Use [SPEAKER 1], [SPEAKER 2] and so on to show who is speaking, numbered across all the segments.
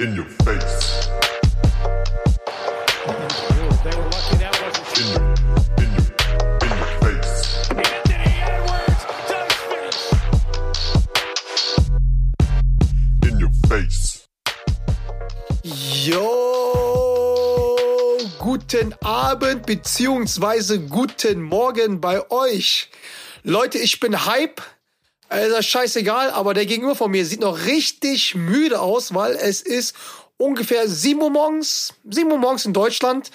[SPEAKER 1] In your face.
[SPEAKER 2] Yo, guten Abend beziehungsweise guten Morgen bei euch. Leute, ich bin Hype. Also scheißegal, aber der Gegenüber von mir sieht noch richtig müde aus, weil es ist ungefähr 7 Uhr morgens, 7 Uhr morgens in Deutschland.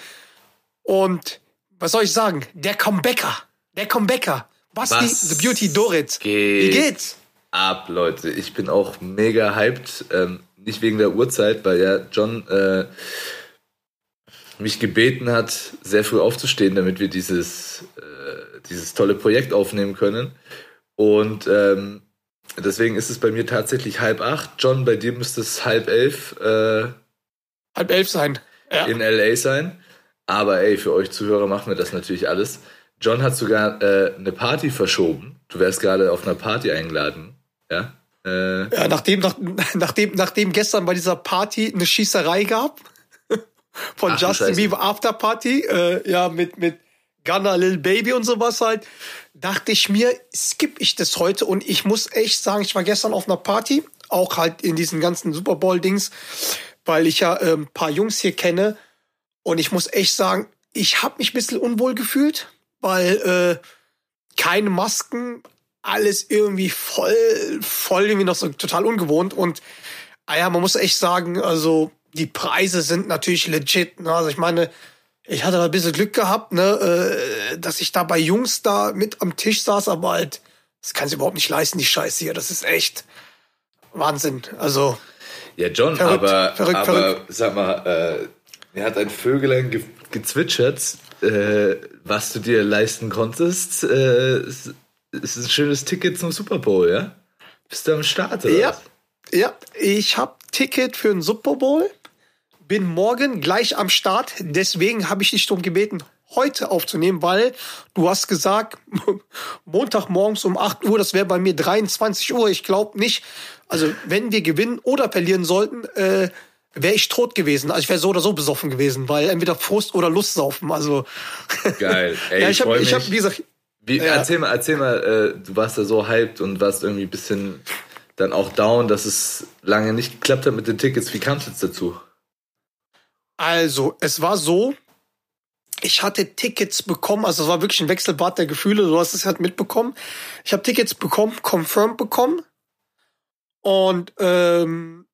[SPEAKER 2] Und was soll ich sagen? Der Comebacker. Der Comebacker. Basti,
[SPEAKER 3] Was
[SPEAKER 2] The Beauty Dorit. Wie
[SPEAKER 3] geht?
[SPEAKER 2] geht's?
[SPEAKER 3] ab, Leute. Ich bin auch mega hyped. Ähm, nicht wegen der Uhrzeit, weil ja John äh, mich gebeten hat, sehr früh aufzustehen, damit wir dieses, äh, dieses tolle Projekt aufnehmen können. Und ähm, deswegen ist es bei mir tatsächlich halb acht. John, bei dir müsste es halb elf äh,
[SPEAKER 2] Halb elf sein. Ja.
[SPEAKER 3] in LA sein. Aber ey, für euch Zuhörer machen wir das natürlich alles. John hat sogar äh, eine Party verschoben. Du wärst gerade auf einer Party eingeladen. Ja. Äh,
[SPEAKER 2] Ja, nachdem, nach, nachdem, nachdem gestern bei dieser Party eine Schießerei gab von
[SPEAKER 3] Ach
[SPEAKER 2] Justin. Bieber Afterparty, äh, ja, mit, mit Gunna, Lil Baby und sowas halt, dachte ich mir, skipp ich das heute und ich muss echt sagen, ich war gestern auf einer Party, auch halt in diesen ganzen Super Bowl-Dings, weil ich ja äh, ein paar Jungs hier kenne und ich muss echt sagen, ich habe mich ein bisschen unwohl gefühlt, weil äh, keine Masken, alles irgendwie voll, voll irgendwie noch so total ungewohnt. Und ah ja, man muss echt sagen, also die Preise sind natürlich legit. Ne? Also ich meine, ich hatte da ein bisschen Glück gehabt, ne, äh, dass ich da bei Jungs da mit am Tisch saß, aber halt, das kann sich überhaupt nicht leisten, die Scheiße hier. Das ist echt Wahnsinn. Also,
[SPEAKER 3] ja, John,
[SPEAKER 2] Verrückt,
[SPEAKER 3] aber,
[SPEAKER 2] verrückt,
[SPEAKER 3] aber
[SPEAKER 2] verrückt.
[SPEAKER 3] sag mal, äh, mir hat ein Vögelein ge gezwitschert, äh, was du dir leisten konntest. Äh, es es ist ein schönes Ticket zum Super Bowl, ja? Bist du am Start, oder?
[SPEAKER 2] ja,
[SPEAKER 3] was?
[SPEAKER 2] ja, ich habe Ticket für den Super Bowl, bin morgen gleich am Start. Deswegen habe ich dich darum gebeten, heute aufzunehmen, weil du hast gesagt, Montagmorgens um 8 Uhr, das wäre bei mir 23 Uhr. Ich glaube nicht. Also wenn wir gewinnen oder verlieren sollten, äh, wäre ich tot gewesen. Also ich wäre so oder so besoffen gewesen, weil entweder Frust oder Lust saufen. Also
[SPEAKER 3] Geil. Ey,
[SPEAKER 2] ja,
[SPEAKER 3] ich,
[SPEAKER 2] ich habe, ich habe, wie gesagt,
[SPEAKER 3] Wie,
[SPEAKER 2] Ja.
[SPEAKER 3] Erzähl mal, erzähl mal, äh, du warst da so hyped und warst irgendwie ein bisschen dann auch down, dass es lange nicht geklappt hat mit den Tickets. Wie kam es jetzt dazu?
[SPEAKER 2] Also, es war so, ich hatte Tickets bekommen, also es war wirklich ein Wechselbad der Gefühle, du hast es halt mitbekommen. Ich habe Tickets bekommen, confirmed bekommen und ähm,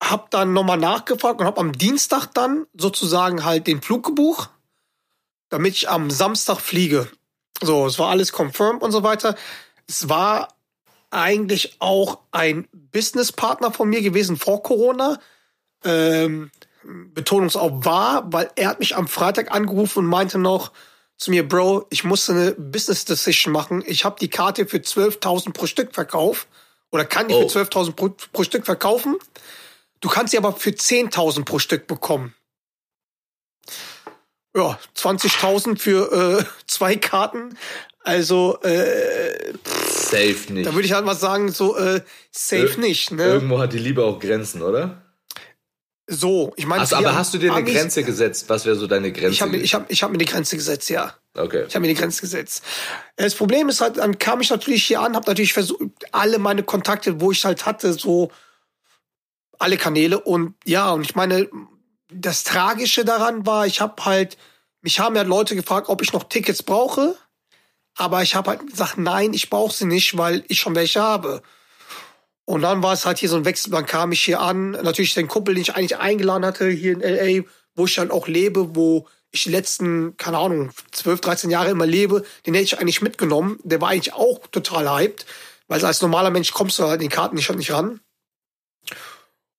[SPEAKER 2] habe dann nochmal nachgefragt und habe am Dienstag dann sozusagen halt den Flug gebucht, damit ich am Samstag fliege. So, es war alles confirmed und so weiter. Es war eigentlich auch ein Businesspartner von mir gewesen vor Corona. Ähm, Betonungsauf war, weil er hat mich am Freitag angerufen und meinte noch zu mir, Bro, ich musste eine Business Decision machen. Ich habe die Karte für 12.000 pro Stück verkauft oder kann die
[SPEAKER 3] Oh.
[SPEAKER 2] für 12.000 pro, pro Stück verkaufen. Du kannst sie aber für 10.000 pro Stück bekommen. Ja, 20.000 für äh, zwei Karten. Also, äh,
[SPEAKER 3] Safe nicht.
[SPEAKER 2] da würde ich halt mal sagen, so äh, safe
[SPEAKER 3] Ir-
[SPEAKER 2] nicht. Ne?
[SPEAKER 3] Irgendwo hat die Liebe auch Grenzen, oder?
[SPEAKER 2] So, ich meine,
[SPEAKER 3] Also, aber hast du dir eine Grenze gesetzt? Was wäre so deine Grenze?
[SPEAKER 2] Ich habe ich hab, ich hab mir die Grenze gesetzt, ja.
[SPEAKER 3] okay.
[SPEAKER 2] Ich habe mir die Grenze gesetzt. Das Problem ist halt, dann kam ich natürlich hier an, habe natürlich versucht, alle meine Kontakte, wo ich halt hatte, so alle Kanäle und ja, und ich meine, das Tragische daran war, ich habe halt, mich haben ja Leute gefragt, ob ich noch Tickets brauche, aber ich habe halt gesagt, nein, ich brauche sie nicht, weil ich schon welche habe. Und dann war es halt hier so ein Wechsel, dann kam ich hier an, natürlich den Kumpel, den ich eigentlich eingeladen hatte, hier in L.A., wo ich dann auch lebe, wo ich die letzten, keine Ahnung, 12, 13 Jahre immer lebe, den hätte ich eigentlich mitgenommen. Der war eigentlich auch total hyped, weil als normaler Mensch kommst du halt die Karten nicht, nicht ran.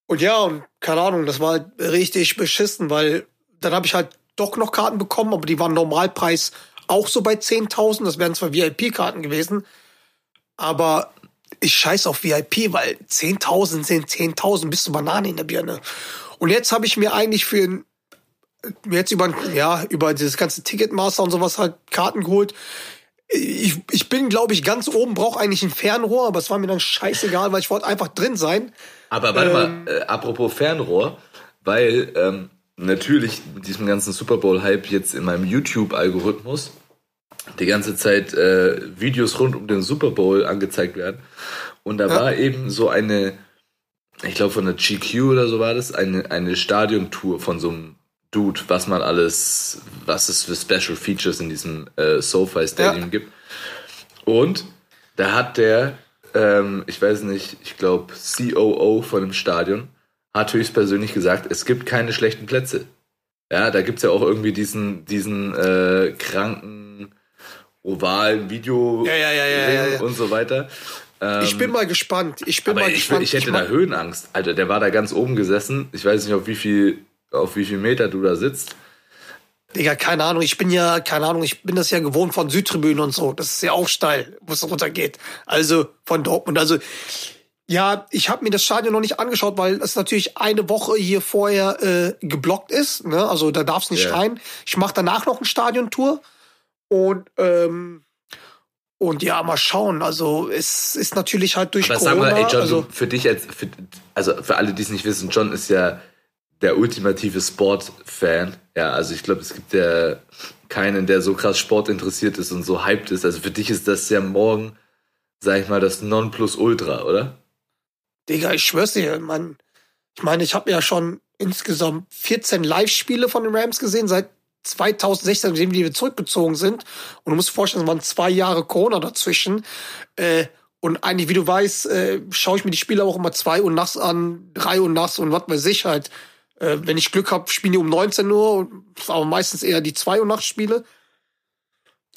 [SPEAKER 2] Und ja, und keine Ahnung, das war halt richtig beschissen, weil dann habe ich halt doch noch Karten bekommen, aber die waren Normalpreis auch so bei 10.000. Das wären zwar VIP-Karten gewesen, aber ich scheiß auf VIP, weil 10.000 sind 10.000, bist du Banane in der Birne. Und jetzt habe ich mir eigentlich für mir jetzt über, ja, über dieses ganze Ticketmaster und sowas halt Karten geholt. ich, ich bin, glaube ich, ganz oben, brauche eigentlich ein Fernrohr, aber es war mir dann scheißegal, weil ich wollte einfach drin sein.
[SPEAKER 3] Aber warte
[SPEAKER 2] Ähm.
[SPEAKER 3] mal, äh, apropos Fernrohr, weil ähm, natürlich mit diesem ganzen Super Bowl-Hype jetzt in meinem YouTube-Algorithmus die ganze Zeit äh, Videos rund um den Super Bowl angezeigt werden. Und da
[SPEAKER 2] Ja.
[SPEAKER 3] war eben so eine, ich glaube von der GQ oder so war das, eine, eine Stadiontour von so einem Dude, was man alles, was es für Special Features in diesem äh, SoFi Stadium
[SPEAKER 2] Ja.
[SPEAKER 3] gibt. Und da hat der, ähm, ich weiß nicht, ich glaube COO von dem Stadion, hat höchstpersönlich gesagt, es gibt keine schlechten Plätze. Ja, da gibt's ja auch irgendwie diesen, diesen äh, kranken ovalen Video
[SPEAKER 2] Ja, ja, ja, ja,
[SPEAKER 3] und so weiter.
[SPEAKER 2] Ich bin mal gespannt. Ich bin mal
[SPEAKER 3] ich,
[SPEAKER 2] gespannt.
[SPEAKER 3] ich hätte
[SPEAKER 2] mein-
[SPEAKER 3] da Höhenangst. Alter, der war da ganz oben gesessen. Ich weiß nicht, auf wie viel, auf wie viel Meter du da sitzt.
[SPEAKER 2] Digga, keine Ahnung. Ich bin ja, keine Ahnung, ich bin das ja gewohnt von Südtribünen und so. Das ist ja auch steil, wo es runtergeht. Also von Dortmund. Also ja, ich habe mir das Stadion noch nicht angeschaut, weil es natürlich eine Woche hier vorher äh, geblockt ist. Ne? Also da darf's nicht
[SPEAKER 3] Ja.
[SPEAKER 2] rein. Ich mache danach noch eine Stadiontour und ähm, und ja, mal schauen. Also es ist natürlich halt durch
[SPEAKER 3] Aber sag
[SPEAKER 2] Corona.
[SPEAKER 3] mal, ey John,
[SPEAKER 2] also,
[SPEAKER 3] für dich als, für, also für alle, die es nicht wissen, John ist ja der ultimative Sportfan. Ja, also ich glaube, es gibt ja keinen, der so krass Sport interessiert ist und so hyped ist. Also für dich ist das ja morgen, sag ich mal, das Nonplusultra, oder?
[SPEAKER 2] Digga, ich schwör's dir, man. Ich meine, ich habe ja schon insgesamt 14 Live-Spiele von den Rams gesehen, seit 2016, seitdem die wir zurückgezogen sind. Und du musst dir vorstellen, es waren zwei Jahre Corona dazwischen. Äh, und eigentlich, wie du weißt, äh, schaue ich mir die Spiele auch immer zwei Uhr nachts an, drei Uhr nachts und was weiß ich halt. Äh, wenn ich Glück habe, spielen die um 19 Uhr, aber meistens eher die zwei Uhr nachts Spiele.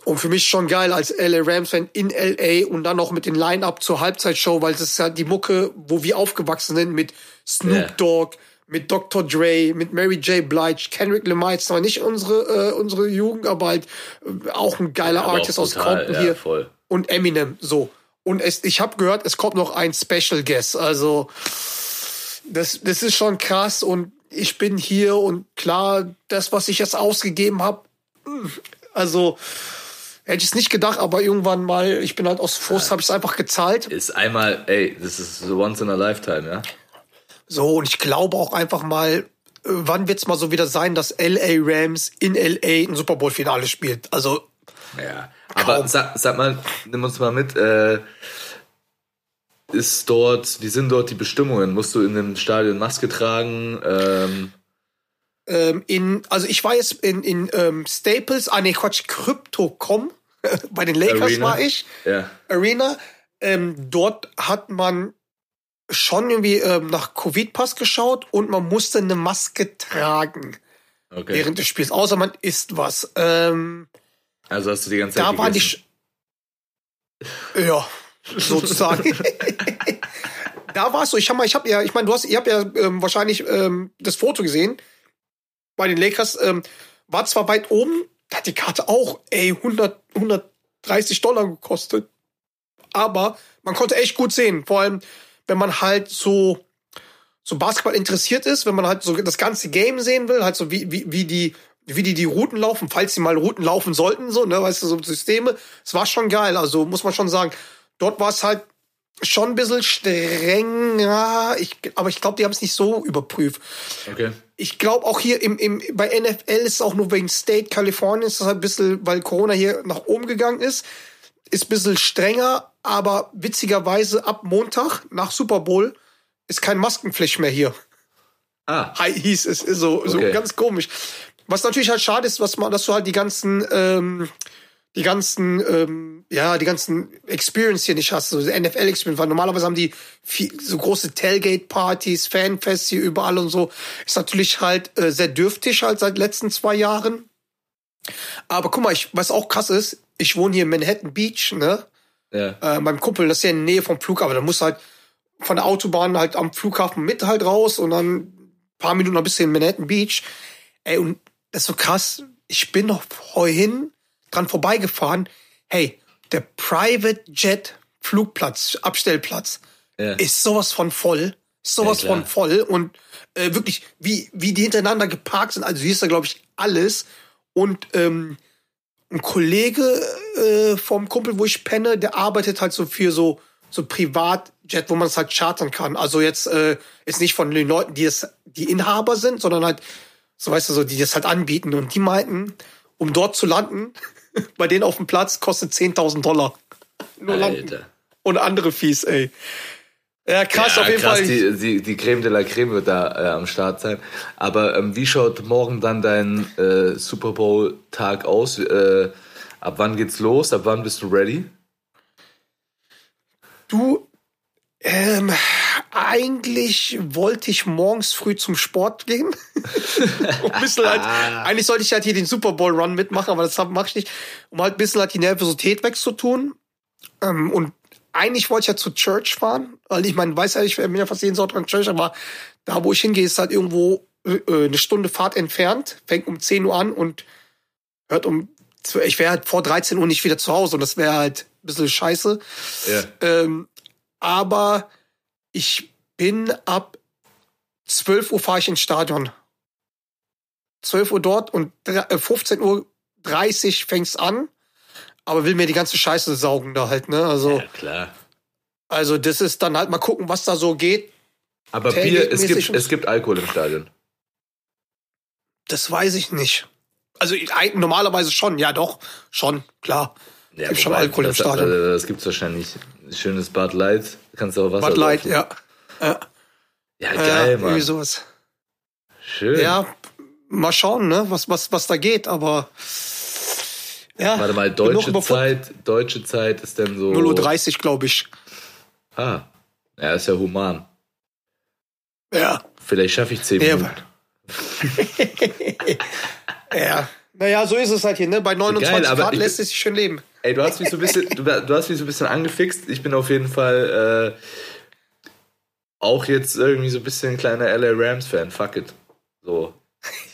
[SPEAKER 2] Und für mich schon geil als LA Rams-Fan in LA und dann noch mit den Line-Up zur Halbzeitshow, weil das ist ja die Mucke, wo wir aufgewachsen sind mit Snoop. Dogg, mit Dr. Dre, mit Mary J. Blige, Kendrick Lamar, zwar nicht unsere, äh, unsere Jugend, aber halt äh, auch ein geiler
[SPEAKER 3] Aber
[SPEAKER 2] Artist aus
[SPEAKER 3] brutal,
[SPEAKER 2] Compton
[SPEAKER 3] ja,
[SPEAKER 2] hier.
[SPEAKER 3] voll.
[SPEAKER 2] Und Eminem, so. Und es, ich habe gehört, es kommt noch ein Special Guest. Also, das, das ist schon krass. Und ich bin hier und klar, das, was ich jetzt ausgegeben habe, also hätte ich es nicht gedacht, aber irgendwann mal, ich bin halt aus Frust, habe ich es einfach gezahlt.
[SPEAKER 3] Ist einmal, ey, das ist so once in a lifetime, ja?
[SPEAKER 2] So, und ich glaube auch einfach mal, äh, wann wird's mal so wieder sein, dass LA Rams in LA ein Super Bowl-Finale spielt? Also,
[SPEAKER 3] Ja. Aber
[SPEAKER 2] Kaum.
[SPEAKER 3] sag, sag mal, nimm uns mal mit, äh, ist dort, wie sind dort die Bestimmungen? Musst du in dem Stadion Maske tragen? Ähm,
[SPEAKER 2] ähm, in, also ich war jetzt in, in ähm, Staples, ah nee, Quatsch, Crypto.com, bei den Lakers
[SPEAKER 3] Arena.
[SPEAKER 2] war ich,
[SPEAKER 3] ja.
[SPEAKER 2] Arena. Ähm, dort hat man schon irgendwie ähm, nach Covid-Pass geschaut und man musste eine Maske tragen
[SPEAKER 3] Okay.
[SPEAKER 2] während des Spiels, außer man isst was. Ähm,
[SPEAKER 3] Also hast du die ganze Zeit
[SPEAKER 2] da waren die,
[SPEAKER 3] gegessen.
[SPEAKER 2] Sch- ja, sozusagen. da war es so. Ich habe mal, ich habe ja, ich meine, du hast, ihr habt ja ähm, wahrscheinlich ähm, das Foto gesehen bei den Lakers. Ähm, war zwar weit oben, da hat die Karte auch, ey, 100, 130 Dollar gekostet. Aber man konnte echt gut sehen. Vor allem, wenn man halt so so Basketball interessiert ist, wenn man halt so das ganze Game sehen will, halt so wie, wie, wie die, wie die die Routen laufen, falls sie mal Routen laufen sollten, so, ne, weißt du, so Systeme. Es war schon geil, also muss man schon sagen. Dort war es halt schon ein bisschen strenger, ich, aber ich glaube, die haben es nicht so überprüft.
[SPEAKER 3] Okay.
[SPEAKER 2] Ich glaube auch hier im, im, bei NFL ist es auch nur wegen State Kalifornien, ist das halt ein bisschen, weil Corona hier nach oben gegangen ist, ist ein bisschen strenger, aber witzigerweise ab Montag nach Super Bowl ist kein Maskenpflicht mehr hier.
[SPEAKER 3] Ah,
[SPEAKER 2] Hi, hieß es, ist so, so
[SPEAKER 3] Okay.
[SPEAKER 2] ganz komisch. Was natürlich halt schade ist, was man, dass du halt die ganzen, ähm, die ganzen, ähm, ja, die ganzen Experience hier nicht hast, so NFL-Experience, weil normalerweise haben die viel, so große Tailgate-Partys, Fanfests hier überall und so. Ist natürlich halt äh, sehr dürftig halt seit letzten zwei Jahren. Aber guck mal, ich, was auch krass ist, ich wohne hier in Manhattan Beach, ne?
[SPEAKER 3] ja.
[SPEAKER 2] äh, meinem Kumpel, das ist ja in der Nähe vom Flughafen, da muss halt von der Autobahn halt am Flughafen mit halt raus und dann ein paar Minuten noch bis in Manhattan Beach. Ey, und das ist so krass. Ich bin noch vorhin dran vorbeigefahren. Hey, der Private Jet Flugplatz, Abstellplatz,
[SPEAKER 3] ja.
[SPEAKER 2] ist sowas von voll. Sowas
[SPEAKER 3] Ja,
[SPEAKER 2] von voll. Und äh, wirklich, wie, wie die hintereinander geparkt sind. Also hier ist da, glaube ich, alles. Und ähm, ein Kollege äh, vom Kumpel, wo ich penne, der arbeitet halt so für so so Privatjet, wo man es halt chartern kann. Also jetzt äh, ist nicht von den Leuten, die es die Inhaber sind, sondern halt so weißt du so, die das halt anbieten und die meinten, um dort zu landen, bei denen auf dem Platz kostet 10.000 Dollar. Nur landen.
[SPEAKER 3] Alter.
[SPEAKER 2] Und andere Fees, ey. Ja, krass,
[SPEAKER 3] ja,
[SPEAKER 2] auf jeden
[SPEAKER 3] krass,
[SPEAKER 2] Fall.
[SPEAKER 3] Die, die, die Creme de la Creme wird da äh, am Start sein. Aber ähm, wie schaut morgen dann dein äh, Super Bowl-Tag aus? Äh, ab wann geht's los? Ab wann bist du ready?
[SPEAKER 2] Du, ähm, eigentlich wollte ich morgens früh zum Sport gehen. um ein bisschen halt, eigentlich sollte ich halt hier den Super Bowl Run mitmachen, aber das mache ich nicht, um halt ein bisschen halt die Nervosität wegzutun. Ähm, und eigentlich wollte ich ja zu Church fahren, weil ich meine, weiß ja, ich bin ja fast jeden Sonntag in Church, aber da, wo ich hingehe, ist halt irgendwo äh, eine Stunde Fahrt entfernt, fängt um 10 Uhr an und hört um, ich wäre halt vor 13 Uhr nicht wieder zu Hause und das wäre halt ein bisschen scheiße.
[SPEAKER 3] Ja.
[SPEAKER 2] Ähm, aber ich bin ab 12 Uhr fahre ich ins Stadion. 12 Uhr dort und dre- äh, 15 Uhr 30 fängt's an. Aber will mir die ganze Scheiße saugen da halt, ne? Also,
[SPEAKER 3] ja, klar.
[SPEAKER 2] also das ist dann halt mal gucken, was da so geht.
[SPEAKER 3] Aber Bier, es gibt, es gibt Alkohol im Stadion.
[SPEAKER 2] Das weiß ich nicht. Also normalerweise schon, ja doch, schon, klar.
[SPEAKER 3] Ja,
[SPEAKER 2] Gibt schon Alkohol im
[SPEAKER 3] das,
[SPEAKER 2] Stadion.
[SPEAKER 3] äh, Das gibt's wahrscheinlich. Schönes Bud Light. Kannst du auch Wasser
[SPEAKER 2] Bud Light, ja. Ja,
[SPEAKER 3] Ja, geil,
[SPEAKER 2] irgendwie
[SPEAKER 3] Mann.
[SPEAKER 2] sowas.
[SPEAKER 3] Schön.
[SPEAKER 2] Ja, mal schauen, ne, was, was, was da geht, aber ja.
[SPEAKER 3] Warte mal, deutsche Zeit, deutsche Zeit ist denn so.
[SPEAKER 2] 0.30 Uhr, glaube ich.
[SPEAKER 3] Ah. Ja, ist ja human.
[SPEAKER 2] Ja.
[SPEAKER 3] Vielleicht schaffe ich zehn
[SPEAKER 2] Ja,
[SPEAKER 3] Minuten.
[SPEAKER 2] Ja. Naja, so ist es halt hier, ne? Bei 29
[SPEAKER 3] Geil,
[SPEAKER 2] Grad
[SPEAKER 3] ich-
[SPEAKER 2] lässt es sich schön leben.
[SPEAKER 3] Ey, du hast mich so ein bisschen, du, du hast mich so ein bisschen angefixt. Ich bin auf jeden Fall äh, auch jetzt irgendwie so ein bisschen ein kleiner LA Rams Fan. Fuck it. So.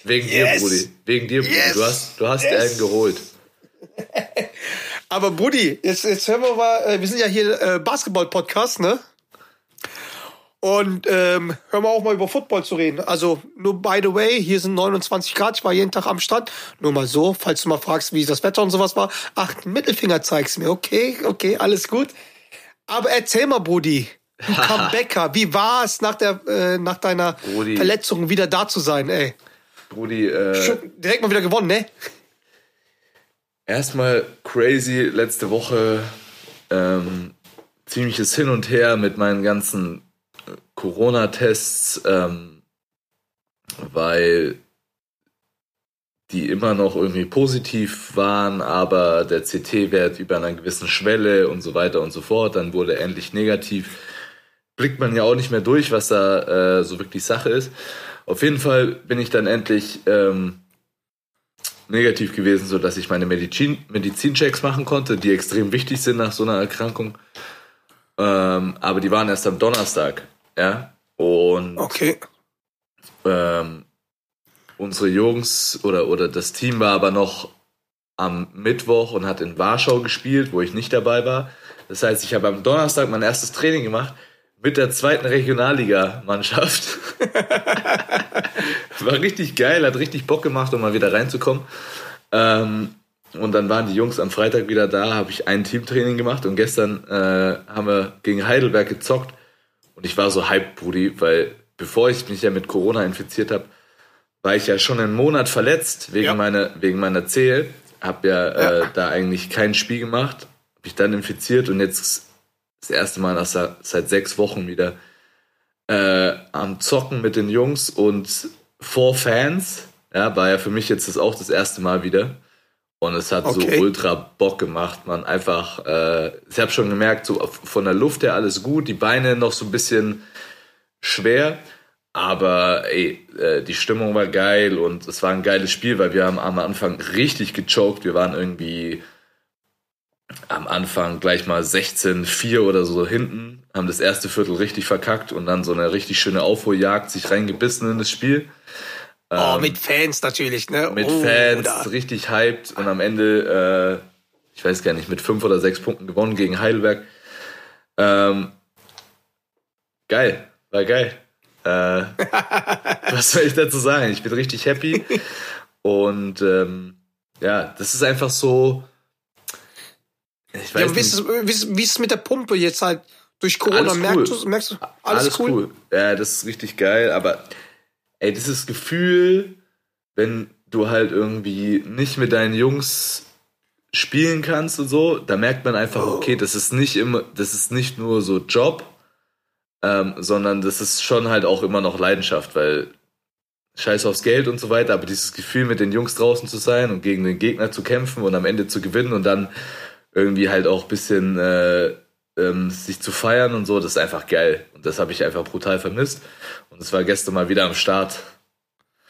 [SPEAKER 3] Wegen
[SPEAKER 2] Yes.
[SPEAKER 3] dir, Brudi. Wegen dir, Brudi.
[SPEAKER 2] Yes.
[SPEAKER 3] Du hast, du hast
[SPEAKER 2] Yes.
[SPEAKER 3] einen geholt.
[SPEAKER 2] Aber Buddy, jetzt, jetzt hören wir mal, äh, wir sind ja hier äh, Basketball-Podcast, ne? Und ähm, hören wir auch mal über Football zu reden. Also, nur by the way, hier sind 29 Grad, ich war jeden Tag am Start. Nur mal so, falls du mal fragst, wie das Wetter und sowas war. Ach, Mittelfinger zeigst mir. Okay, okay, alles gut. Aber erzähl mal, Brudi, du Comebacker, wie war es nach, der, äh, nach deiner
[SPEAKER 3] Brudi.
[SPEAKER 2] Verletzung wieder da zu sein, ey?
[SPEAKER 3] Brudi, äh,
[SPEAKER 2] direkt mal wieder gewonnen, ne?
[SPEAKER 3] Erstmal crazy letzte Woche. Ähm, ziemliches Hin und Her mit meinen ganzen äh, Corona-Tests, ähm, weil die immer noch irgendwie positiv waren, aber der CT-Wert über einer gewissen Schwelle und so weiter und so fort, dann wurde endlich negativ. Blickt man ja auch nicht mehr durch, was da äh, so wirklich Sache ist. Auf jeden Fall bin ich dann endlich ähm, negativ gewesen, sodass ich meine Medizin, Medizinchecks machen konnte, die extrem wichtig sind nach so einer Erkrankung. Ähm, aber die waren erst am Donnerstag, ja. Und
[SPEAKER 2] Okay.
[SPEAKER 3] ähm, unsere Jungs oder, oder das Team war aber noch am Mittwoch und hat in Warschau gespielt, wo ich nicht dabei war. Das heißt, ich habe am Donnerstag mein erstes Training gemacht mit der zweiten Regionalliga-Mannschaft. war richtig geil, hat richtig Bock gemacht, um mal wieder reinzukommen. Ähm, und dann waren die Jungs am Freitag wieder da, habe ich ein Teamtraining gemacht und gestern äh, haben wir gegen Heidelberg gezockt. Und ich war so hyped, Brudi, weil bevor ich mich ja mit Corona infiziert habe, war ich ja schon einen Monat verletzt wegen
[SPEAKER 2] Ja.
[SPEAKER 3] meiner wegen meiner Zehe. Hab ja, Äh,
[SPEAKER 2] Ja.
[SPEAKER 3] da eigentlich kein Spiel gemacht, hab mich dann infiziert und jetzt das erste Mal nach, seit sechs Wochen wieder äh, am Zocken mit den Jungs und vor Fans. Ja, war ja für mich jetzt das auch das erste Mal wieder. Und es hat
[SPEAKER 2] Okay.
[SPEAKER 3] so ultra Bock gemacht, man. Einfach, äh, ich habe schon gemerkt, so von der Luft her alles gut, die Beine noch so ein bisschen schwer, aber ey, äh, die Stimmung war geil und es war ein geiles Spiel, weil wir haben am Anfang richtig gechoked. Wir waren irgendwie am Anfang gleich mal 16-4 oder so hinten, haben das erste Viertel richtig verkackt und dann so eine richtig schöne Aufholjagd sich reingebissen in das Spiel.
[SPEAKER 2] Oh, mit Fans natürlich, ne?
[SPEAKER 3] Mit
[SPEAKER 2] oh,
[SPEAKER 3] Fans,
[SPEAKER 2] da-
[SPEAKER 3] richtig hyped und am Ende, äh, ich weiß gar nicht, mit fünf oder sechs Punkten gewonnen gegen Heidelberg. Ähm, geil, war geil. Äh, was soll ich dazu sagen? Ich bin richtig happy und ähm, ja, das ist einfach so. Ich weiß
[SPEAKER 2] Ja, wie ist, es, wie, ist, wie ist es mit der Pumpe jetzt halt durch Corona?
[SPEAKER 3] Alles
[SPEAKER 2] merkst,
[SPEAKER 3] cool.
[SPEAKER 2] du, merkst du, alles, cool?
[SPEAKER 3] Ja, das ist richtig geil, aber ey, dieses Gefühl, wenn du halt irgendwie nicht mit deinen Jungs spielen kannst und so, da merkt man einfach,
[SPEAKER 2] Oh.
[SPEAKER 3] okay, das ist nicht immer, das ist nicht nur so Job, ähm, sondern das ist schon halt auch immer noch Leidenschaft, weil scheiß aufs Geld und so weiter, aber dieses Gefühl mit den Jungs draußen zu sein und gegen den Gegner zu kämpfen und am Ende zu gewinnen und dann irgendwie halt auch ein bisschen äh, ähm, sich zu feiern und so, das ist einfach geil. Und das habe ich einfach brutal vermisst. Und es war gestern mal wieder am Start.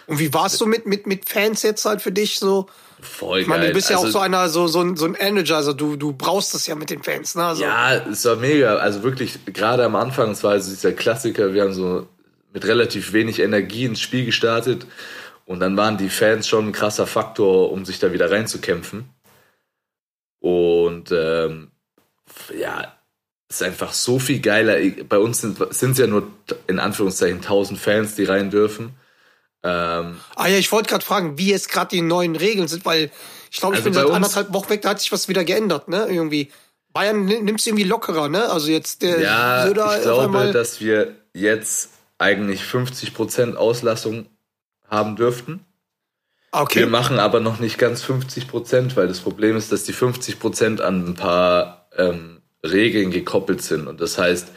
[SPEAKER 2] Und wie warst du mit, mit, mit Fans jetzt halt für dich so?
[SPEAKER 3] Voll
[SPEAKER 2] Ich meine,
[SPEAKER 3] geil.
[SPEAKER 2] du bist ja auch
[SPEAKER 3] Also-
[SPEAKER 2] so einer, so, so ein, so ein Energizer, du, du brauchst das ja mit den Fans, ne? Also,
[SPEAKER 3] Ja, es war mega. Also wirklich, gerade am Anfang, es war also dieser Klassiker, wir haben so mit relativ wenig Energie ins Spiel gestartet und dann waren die Fans schon ein krasser Faktor, um sich da wieder reinzukämpfen. Und ähm, ja, es ist einfach so viel geiler. Bei uns sind es ja nur in Anführungszeichen 1000 Fans, die rein dürfen. Ähm,
[SPEAKER 2] Ah ja, ich wollte gerade fragen, wie jetzt gerade die neuen Regeln sind, weil ich glaube, ich
[SPEAKER 3] Also
[SPEAKER 2] bin seit anderthalb Wochen weg, da hat sich was wieder geändert, ne? Irgendwie. Bayern nimmt es irgendwie lockerer, ne? Also jetzt der
[SPEAKER 3] Ja,
[SPEAKER 2] Söder
[SPEAKER 3] ich glaube, dass wir jetzt eigentlich 50% Auslassung haben dürften.
[SPEAKER 2] Okay.
[SPEAKER 3] Wir machen aber noch nicht ganz 50%, weil das Problem ist, dass die 50% an ein paar ähm, Regeln gekoppelt sind. Und das heißt,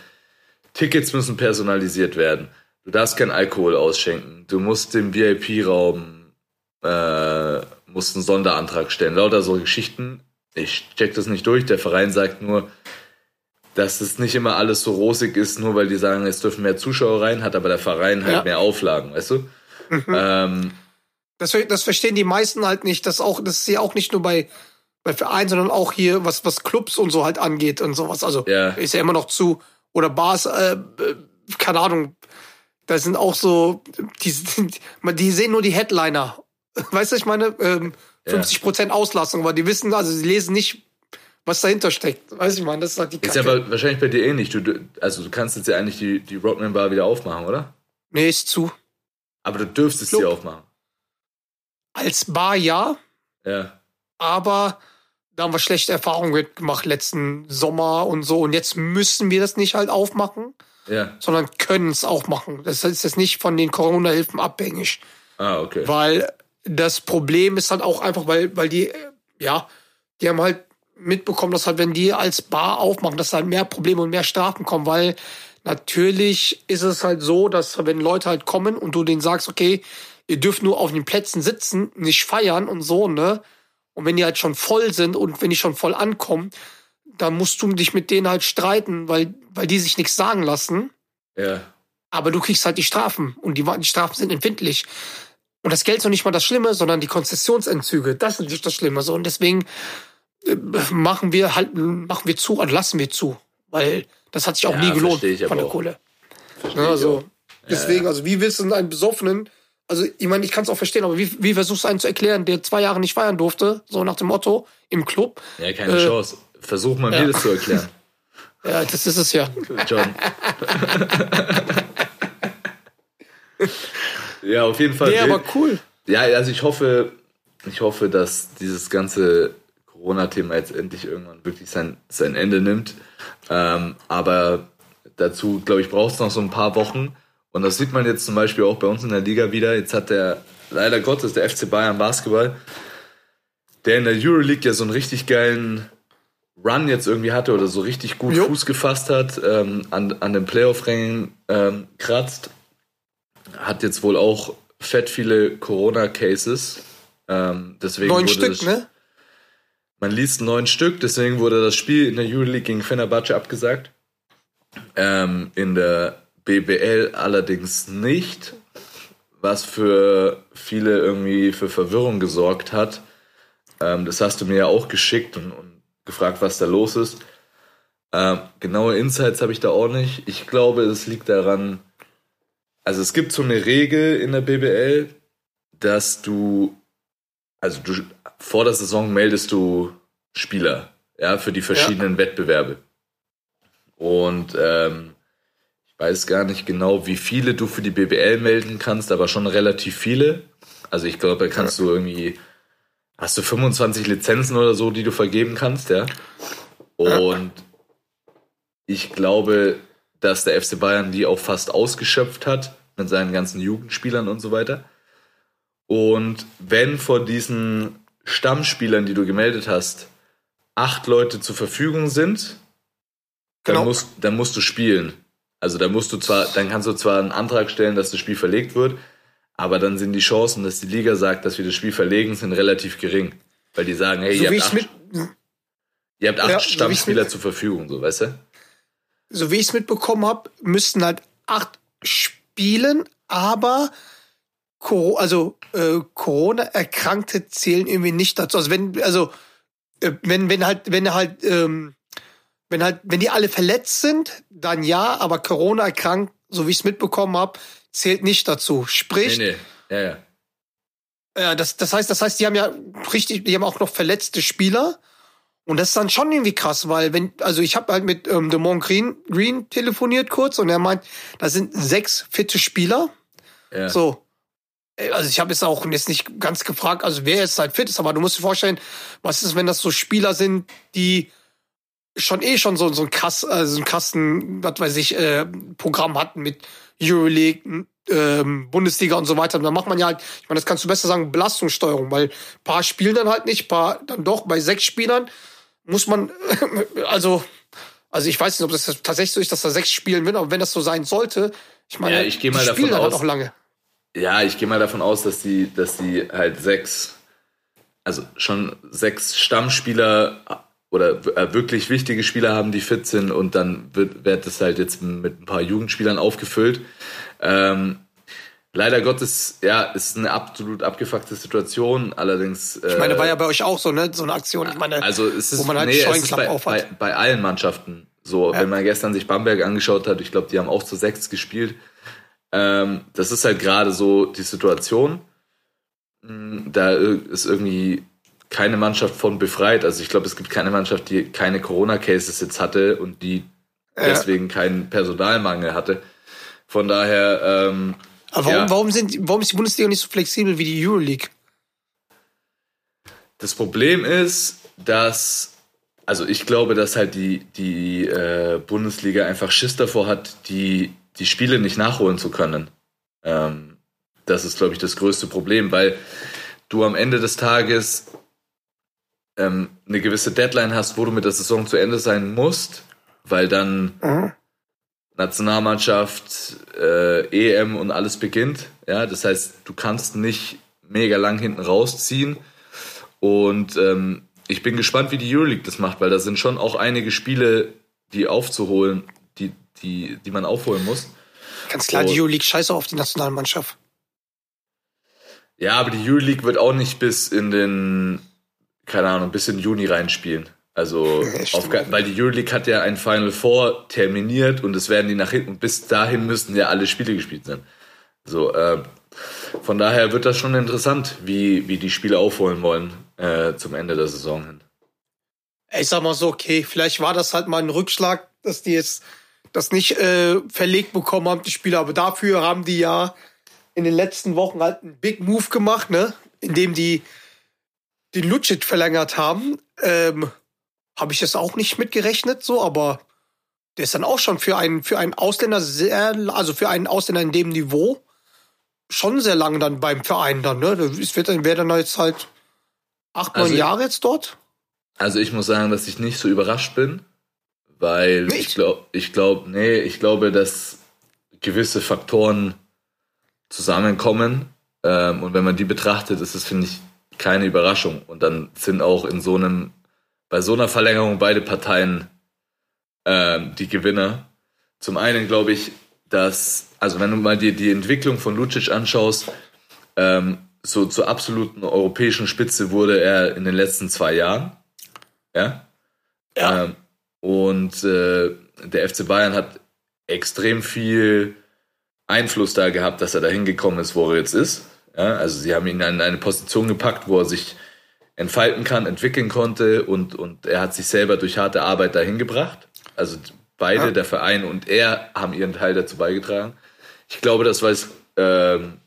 [SPEAKER 3] Tickets müssen personalisiert werden. Du darfst keinen Alkohol ausschenken. Du musst im VIP-Raum äh, musst einen Sonderantrag stellen. Lauter so Geschichten. Ich check das nicht durch. Der Verein sagt nur, dass es nicht immer alles so rosig ist, nur weil die sagen, es dürfen mehr Zuschauer rein, hat aber der Verein halt
[SPEAKER 2] Ja.
[SPEAKER 3] mehr Auflagen, weißt du? Ähm,
[SPEAKER 2] Das, das verstehen die meisten halt nicht. Das auch, das ist ja auch nicht nur bei, bei Vereinen, sondern auch hier, was, was Clubs und so halt angeht und sowas. Also
[SPEAKER 3] Ja.
[SPEAKER 2] ist ja immer noch zu. Oder Bars, äh, äh, keine Ahnung. Da sind auch so, die, die sehen nur die Headliner. Weißt du, ich meine, ähm, 50% Auslassung, aber die wissen, also sie lesen nicht, was dahinter steckt. Weißt du, ich meine, das ist halt die
[SPEAKER 3] Ist ja
[SPEAKER 2] Kacke.
[SPEAKER 3] aber wahrscheinlich bei dir ähnlich. Du, du- also du kannst jetzt ja eigentlich die, die Rockman Bar wieder aufmachen, oder?
[SPEAKER 2] Nee, ist zu.
[SPEAKER 3] Aber du dürftest
[SPEAKER 2] Club.
[SPEAKER 3] sie aufmachen.
[SPEAKER 2] Als Bar ja,
[SPEAKER 3] Ja.
[SPEAKER 2] aber da haben wir schlechte Erfahrungen gemacht letzten Sommer und so. Und jetzt müssen wir das nicht halt aufmachen,
[SPEAKER 3] Ja.
[SPEAKER 2] sondern können es auch machen. Das ist jetzt nicht von den Corona-Hilfen abhängig.
[SPEAKER 3] Ah, okay.
[SPEAKER 2] Weil das Problem ist halt auch einfach, weil, weil die, ja, die haben halt mitbekommen, dass halt, wenn die als Bar aufmachen, dass halt mehr Probleme und mehr Strafen kommen, weil natürlich ist es halt so, dass wenn Leute halt kommen und du denen sagst, okay, ihr dürft nur auf den Plätzen sitzen, nicht feiern und so, ne? Und wenn die halt schon voll sind und wenn die schon voll ankommen, dann musst du dich mit denen halt streiten, weil, weil die sich nichts sagen lassen.
[SPEAKER 3] Ja.
[SPEAKER 2] Aber du kriegst halt die Strafen und die, die Strafen sind empfindlich. Und das Geld ist noch nicht mal das Schlimme, sondern die Konzessionsentzüge. Das ist natürlich das Schlimme. So. Und deswegen äh, machen wir halt, machen wir zu und lassen wir zu. Weil das hat sich auch
[SPEAKER 3] Ja,
[SPEAKER 2] nie gelohnt von der
[SPEAKER 3] auch.
[SPEAKER 2] Kohle.
[SPEAKER 3] Verstehe
[SPEAKER 2] Ja,
[SPEAKER 3] ich
[SPEAKER 2] deswegen, also wie willst du einen Besoffenen, also ich meine, ich kann es auch verstehen, aber wie, wie versuchst du einen zu erklären, der zwei Jahre nicht feiern durfte, so nach dem Motto, im Club?
[SPEAKER 3] Ja, keine
[SPEAKER 2] Äh,
[SPEAKER 3] Chance. Versuch mal
[SPEAKER 2] ja.
[SPEAKER 3] mir das zu erklären,
[SPEAKER 2] Ja, das ist es ja.
[SPEAKER 3] John. ja, auf jeden Fall. Wild.
[SPEAKER 2] aber cool.
[SPEAKER 3] Ja, also ich hoffe, ich hoffe, dass dieses ganze Corona-Thema jetzt endlich irgendwann wirklich sein, sein Ende nimmt. Ähm, aber dazu, glaube ich, braucht es noch so ein paar Wochen. Und das sieht man jetzt zum Beispiel auch bei uns in der Liga wieder. Jetzt hat der, leider Gottes, der FC Bayern Basketball, der in der Euroleague ja so einen richtig geilen Run jetzt irgendwie hatte oder so richtig gut
[SPEAKER 2] Jo.
[SPEAKER 3] Fuß gefasst hat, ähm, an, an den Playoff-Rängen ähm, kratzt, hat jetzt wohl auch fett viele Corona-Cases. Ähm, deswegen
[SPEAKER 2] Neun
[SPEAKER 3] wurde
[SPEAKER 2] Stück,
[SPEAKER 3] das,
[SPEAKER 2] ne?
[SPEAKER 3] Man liest neun Stück, deswegen wurde das Spiel in der Euroleague gegen Fenerbahce abgesagt. Ähm, in der BBL allerdings nicht, was für viele irgendwie für Verwirrung gesorgt hat. Ähm, das hast du mir ja auch geschickt und, und gefragt, was da los ist. Ähm, genaue Insights habe ich da auch nicht. Ich glaube, es liegt daran, also es gibt so eine Regel in der BBL, dass du, also du vor der Saison meldest du Spieler, ja, für die verschiedenen Wettbewerbe. Und ähm, weiß gar nicht genau, wie viele du für die BBL melden kannst, aber schon relativ viele. Also ich glaube, da kannst du irgendwie hast du 25 Lizenzen oder so, die du vergeben kannst, ja. Und ich glaube, dass der FC Bayern die auch fast ausgeschöpft hat mit seinen ganzen Jugendspielern und so weiter. Und wenn von diesen Stammspielern, die du gemeldet hast, acht Leute zur Verfügung sind, dann,
[SPEAKER 2] Genau.
[SPEAKER 3] musst, dann musst du spielen. Also da musst du zwar, dann kannst du zwar einen Antrag stellen, dass das Spiel verlegt wird, aber dann sind die Chancen, dass die Liga sagt, dass wir das Spiel verlegen, sind relativ gering. Weil die sagen, hey,
[SPEAKER 2] So
[SPEAKER 3] ihr, habt acht,
[SPEAKER 2] mit,
[SPEAKER 3] ihr habt acht
[SPEAKER 2] Ja, so
[SPEAKER 3] Stammspieler
[SPEAKER 2] mit-
[SPEAKER 3] zur Verfügung, so weißt du?
[SPEAKER 2] so wie ich es mitbekommen habe, müssten halt acht spielen, aber Coro- also äh, Corona-Erkrankte zählen irgendwie nicht dazu. Also wenn, also äh, wenn, wenn halt, wenn halt, ähm, wenn halt, wenn die alle verletzt sind, dann ja, aber Corona erkrankt, so wie ich es mitbekommen habe, zählt nicht dazu. Sprich,
[SPEAKER 3] Nee, nee. Ja, ja.
[SPEAKER 2] Ja, das, das heißt, das heißt, die haben ja richtig, die haben auch noch verletzte Spieler. Und das ist dann schon irgendwie krass, weil wenn, also ich habe halt mit ähm, Demont Green, Green telefoniert kurz und er meint, da sind sechs fitte Spieler.
[SPEAKER 3] ja.
[SPEAKER 2] So. Also ich habe jetzt auch jetzt nicht ganz gefragt, also wer jetzt halt fit ist, aber du musst dir vorstellen, was ist, wenn das so Spieler sind, die schon eh schon so, so ein krass, also ein krassen, was weiß ich, äh, Programm hatten mit Euroleague, ähm, Bundesliga und so weiter. Und dann macht man ja halt, ich meine, das kannst du besser sagen, Belastungssteuerung, weil paar spielen dann halt nicht, paar dann doch, bei sechs Spielern muss man, also, also ich weiß nicht, ob das tatsächlich so ist, dass da sechs spielen will, aber wenn das so sein sollte, ich meine,
[SPEAKER 3] Ja, ich gehe mal
[SPEAKER 2] die
[SPEAKER 3] davon
[SPEAKER 2] halt
[SPEAKER 3] aus-
[SPEAKER 2] auch lange.
[SPEAKER 3] Ja, ich gehe mal davon aus, dass die, dass die halt sechs, also schon sechs Stammspieler oder äh, wirklich wichtige Spieler haben, die fit sind und dann wird, wird das halt jetzt mit ein paar Jugendspielern aufgefüllt. Ähm, leider Gottes, ja, ist eine absolut abgefuckte Situation. Allerdings.
[SPEAKER 2] Ich meine, war ja bei euch auch so, ne? So eine Aktion. Ich meine,
[SPEAKER 3] Also es ist,
[SPEAKER 2] wo man halt
[SPEAKER 3] nee, es ist bei, bei, bei allen Mannschaften so.
[SPEAKER 2] Ja.
[SPEAKER 3] Wenn man gestern sich Bamberg angeschaut hat, ich glaube, die haben auch zu sechs gespielt. Ähm, das ist halt gerade so die Situation. Mm, Da ist irgendwie keine Mannschaft von befreit. Also ich glaube, es gibt keine Mannschaft, die keine Corona-Cases jetzt hatte und die
[SPEAKER 2] Ja.
[SPEAKER 3] deswegen keinen Personalmangel hatte. Von daher, ähm,
[SPEAKER 2] Aber warum,
[SPEAKER 3] ja.
[SPEAKER 2] warum, sind, warum ist die Bundesliga nicht so flexibel wie die Euroleague?
[SPEAKER 3] Das Problem ist, dass, also ich glaube, dass halt die, die äh, Bundesliga einfach Schiss davor hat, die, die Spiele nicht nachholen zu können. Ähm, das ist, glaube ich, das größte Problem, weil du am Ende des Tages ähm, eine gewisse Deadline hast, wo du mit der Saison zu Ende sein musst, weil dann
[SPEAKER 2] Mhm.
[SPEAKER 3] Nationalmannschaft, äh, EM und alles beginnt. Ja, das heißt, du kannst nicht mega lang hinten rausziehen. Und ähm, ich bin gespannt, wie die Euroleague das macht, weil da sind schon auch einige Spiele, die aufzuholen, die, die, die man aufholen muss.
[SPEAKER 2] Ganz klar,
[SPEAKER 3] Oh.
[SPEAKER 2] die Euroleague scheiße auf die Nationalmannschaft.
[SPEAKER 3] Ja, aber die Euroleague wird auch nicht bis in den, keine Ahnung, bis in Juni reinspielen. Also,
[SPEAKER 2] Ja,
[SPEAKER 3] auf, weil die Euroleague hat ja ein Final Four terminiert und es werden die nach hinten, und bis dahin müssten ja alle Spiele gespielt sein. So, äh, von daher wird das schon interessant, wie, wie die Spiele aufholen wollen äh, zum Ende der Saison hin.
[SPEAKER 2] Ich sag mal so, okay, vielleicht war das halt mal ein Rückschlag, dass die jetzt das nicht äh, verlegt bekommen haben, die Spieler. Aber dafür haben die ja in den letzten Wochen halt einen Big Move gemacht, ne? Indem die den Lucic verlängert haben. Ähm, Habe ich das auch nicht mitgerechnet, so, aber der ist dann auch schon für einen, für einen Ausländer sehr, also für einen Ausländer in dem Niveau schon sehr lange dann beim Verein dann, ne? Es wird dann, wäre dann jetzt halt acht, neun
[SPEAKER 3] Also-
[SPEAKER 2] Jahre jetzt dort.
[SPEAKER 3] Also ich muss sagen, dass ich nicht so überrascht bin, weil
[SPEAKER 2] Nicht?
[SPEAKER 3] ich glaube, ich glaube, nee, ich glaube, dass gewisse Faktoren zusammenkommen ähm, und wenn man die betrachtet, ist es finde ich keine Überraschung und dann sind auch in so einem bei so einer Verlängerung beide Parteien ähm, die Gewinner. Zum einen glaube ich, dass also wenn du mal dir die Entwicklung von Lucic anschaust, ähm, so zur absoluten europäischen Spitze wurde er in den letzten zwei Jahren. Ja.
[SPEAKER 2] Ja.
[SPEAKER 3] Ähm, und äh, der FC Bayern hat extrem viel Einfluss da gehabt, dass er da hingekommen ist, wo er jetzt ist. Ja, also sie haben ihn in eine Position gepackt, wo er sich entfalten kann, entwickeln konnte und, und er hat sich selber durch harte Arbeit dahin gebracht. Also beide,
[SPEAKER 2] Ja.
[SPEAKER 3] der Verein und er, haben ihren Teil dazu beigetragen. Ich glaube, das weiß ähm,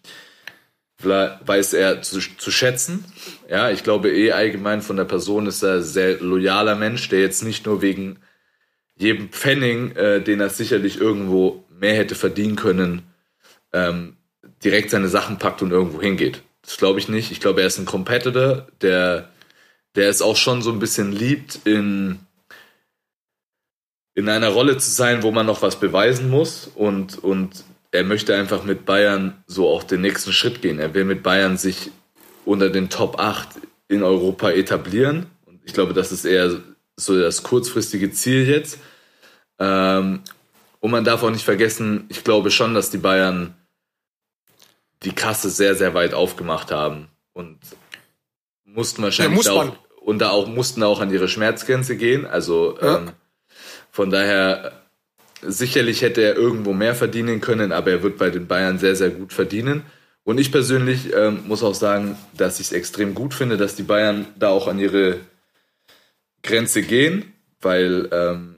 [SPEAKER 3] weiß er zu, zu schätzen. Ja, ich glaube eh allgemein von der Person ist er ein sehr loyaler Mensch, der jetzt nicht nur wegen jedem Pfennig, äh, den er sicherlich irgendwo mehr hätte verdienen können, ähm, direkt seine Sachen packt und irgendwo hingeht. Das glaube ich nicht. Ich glaube, er ist ein Competitor, der, der es auch schon so ein bisschen liebt, in, in einer Rolle zu sein, wo man noch was beweisen muss und, und er möchte einfach mit Bayern so auch den nächsten Schritt gehen. Er will mit Bayern sich unter den Top 8 in Europa etablieren. Und ich glaube, das ist eher so das kurzfristige Ziel jetzt. Ähm, und man darf auch nicht vergessen, ich glaube schon, dass die Bayern die Kasse sehr, sehr weit aufgemacht haben und mussten wahrscheinlich
[SPEAKER 2] muss man.
[SPEAKER 3] auch und da auch mussten auch an ihre Schmerzgrenze gehen. Also
[SPEAKER 2] Ja.
[SPEAKER 3] ähm, von daher sicherlich hätte er irgendwo mehr verdienen können, aber er wird bei den Bayern sehr, sehr gut verdienen. Und ich persönlich ähm, muss auch sagen, dass ich es extrem gut finde, dass die Bayern da auch an ihre Grenze gehen, weil ähm,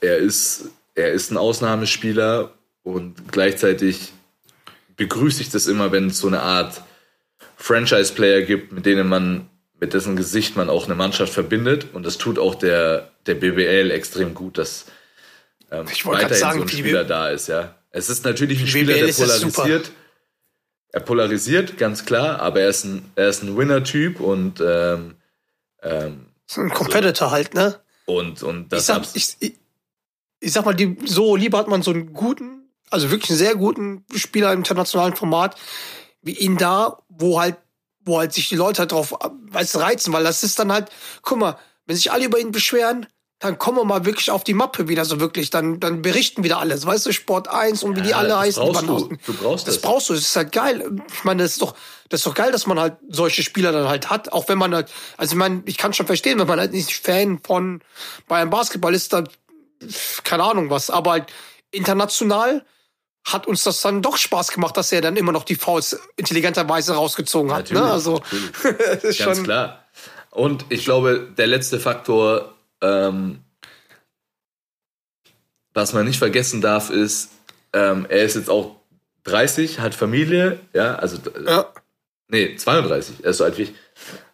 [SPEAKER 3] er ist er ist ein Ausnahmespieler und gleichzeitig begrüße ich das immer, wenn es so eine Art Franchise-Player gibt, mit denen man, mit dessen Gesicht man auch eine Mannschaft verbindet. Und das tut auch der, der BBL extrem gut, dass ähm,
[SPEAKER 2] Ich
[SPEAKER 3] weiterhin
[SPEAKER 2] sagen,
[SPEAKER 3] so ein Spieler da ist, ja. Es ist natürlich ein Spieler,
[SPEAKER 2] BBL
[SPEAKER 3] der polarisiert. Er polarisiert, ganz klar, aber er ist ein, er ist ein Winner-Typ und, ähm, ähm,
[SPEAKER 2] So ein Competitor halt, ne?
[SPEAKER 3] und, und
[SPEAKER 2] Ich
[SPEAKER 3] das
[SPEAKER 2] sag,
[SPEAKER 3] abs-
[SPEAKER 2] ich, ich, ich sag mal, die, so lieber hat man so einen guten, also wirklich einen sehr guten Spieler im internationalen Format, wie ihn da, wo halt, wo halt sich die Leute halt drauf, weißt, reizen, weil das ist dann halt, guck mal, wenn sich alle über ihn beschweren, dann kommen wir mal wirklich auf die Mappe wieder so wirklich, dann, dann berichten wieder alles, weißt du, Sport 1 und wie die alle heißen.
[SPEAKER 3] brauchst du. Du brauchst
[SPEAKER 2] das
[SPEAKER 3] das.
[SPEAKER 2] brauchst du, das ist halt geil. Ich meine, das ist doch, das ist doch geil, dass man halt solche Spieler dann halt hat, auch wenn man halt, also ich meine, ich kann schon verstehen, wenn man halt nicht Fan von Bayern Basketball ist, dann keine Ahnung was, aber halt international hat uns das dann doch Spaß gemacht, dass er dann immer noch die Fouls intelligenterweise rausgezogen hat. Ne?
[SPEAKER 3] Natürlich,
[SPEAKER 2] Also
[SPEAKER 3] natürlich. Ganz klar. Und ich glaube, der letzte Faktor, ähm, was man nicht vergessen darf, ist, ähm, er ist jetzt auch 30, hat Familie, ja, also
[SPEAKER 2] ja,
[SPEAKER 3] nee, 32, er ist so alt wie ich,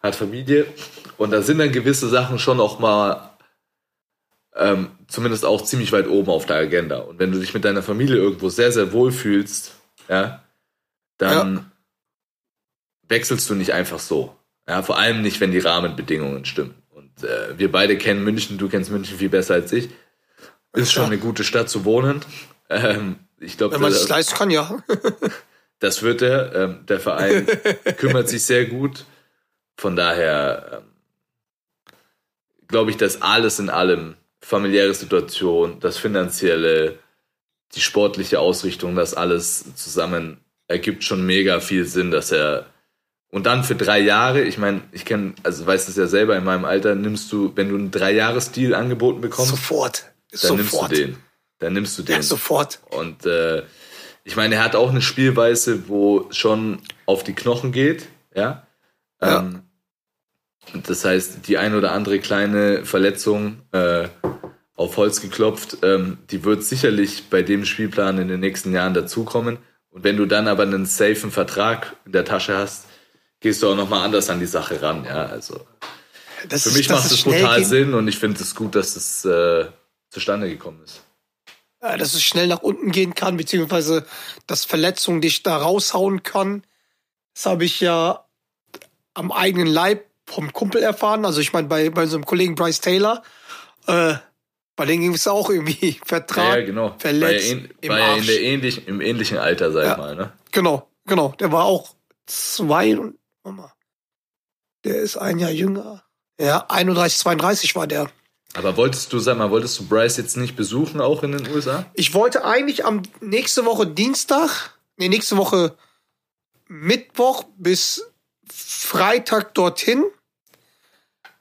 [SPEAKER 3] hat Familie und da sind dann gewisse Sachen schon auch mal ähm, zumindest auch ziemlich weit oben auf der Agenda. Und wenn du dich mit deiner Familie irgendwo sehr, sehr wohl fühlst, ja, dann wechselst du nicht einfach so. Ja, vor allem nicht, wenn die Rahmenbedingungen stimmen. Und äh, wir beide kennen München, du kennst München viel besser als ich. Ist schon
[SPEAKER 2] Ja.
[SPEAKER 3] eine gute Stadt zu wohnen. Ähm, ich glaube,
[SPEAKER 2] wenn man
[SPEAKER 3] das,
[SPEAKER 2] es leisten kann, ja.
[SPEAKER 3] das wird er. Ähm, der Verein kümmert sich sehr gut. Von daher ähm, glaube ich, dass alles in allem familiäre Situation, das finanzielle, die sportliche Ausrichtung, das alles zusammen ergibt schon mega viel Sinn, dass er und dann für drei Jahre, ich meine, ich kenne, also weißt es ja selber, in meinem Alter nimmst du, wenn du einen Drei-Jahres-Deal angeboten bekommst,
[SPEAKER 2] Sofort.
[SPEAKER 3] dann nimmst du
[SPEAKER 2] Sofort.
[SPEAKER 3] den. Dann nimmst du den.
[SPEAKER 2] Ja, sofort.
[SPEAKER 3] Und äh, ich meine, er hat auch eine Spielweise, wo schon auf die Knochen geht, ja.
[SPEAKER 2] Ja.
[SPEAKER 3] Ähm, das heißt, die ein oder andere kleine Verletzung äh, auf Holz geklopft, ähm, die wird sicherlich bei dem Spielplan in den nächsten Jahren dazukommen. Und wenn du dann aber einen safen Vertrag in der Tasche hast, gehst du auch nochmal anders an die Sache ran, ja. Also
[SPEAKER 2] Das
[SPEAKER 3] für
[SPEAKER 2] ist-
[SPEAKER 3] mich macht es total Sinn und ich finde es gut, dass es äh, zustande gekommen ist.
[SPEAKER 2] dass es schnell nach unten gehen kann, beziehungsweise dass Verletzungen dich da raushauen kann. Das habe ich ja am eigenen Leib vom Kumpel erfahren. Also ich meine, bei, bei so einem Kollegen Bryce Taylor, äh, bei denen ging es auch irgendwie Vertrag,
[SPEAKER 3] Ja, genau.
[SPEAKER 2] verletzt,
[SPEAKER 3] war ja,
[SPEAKER 2] im
[SPEAKER 3] war ja in der ähnlich, im ähnlichen Alter, sag
[SPEAKER 2] Ja.
[SPEAKER 3] ich mal. Ne?
[SPEAKER 2] Genau, genau. Der war auch zwei und, mal, der ist ein Jahr jünger. Ja, 31, 32 war der.
[SPEAKER 3] Aber wolltest du, sag mal, wolltest du Bryce jetzt nicht besuchen, auch in den USA?
[SPEAKER 2] Ich wollte eigentlich am nächste Woche Dienstag, nee, nächste Woche Mittwoch bis Freitag dorthin.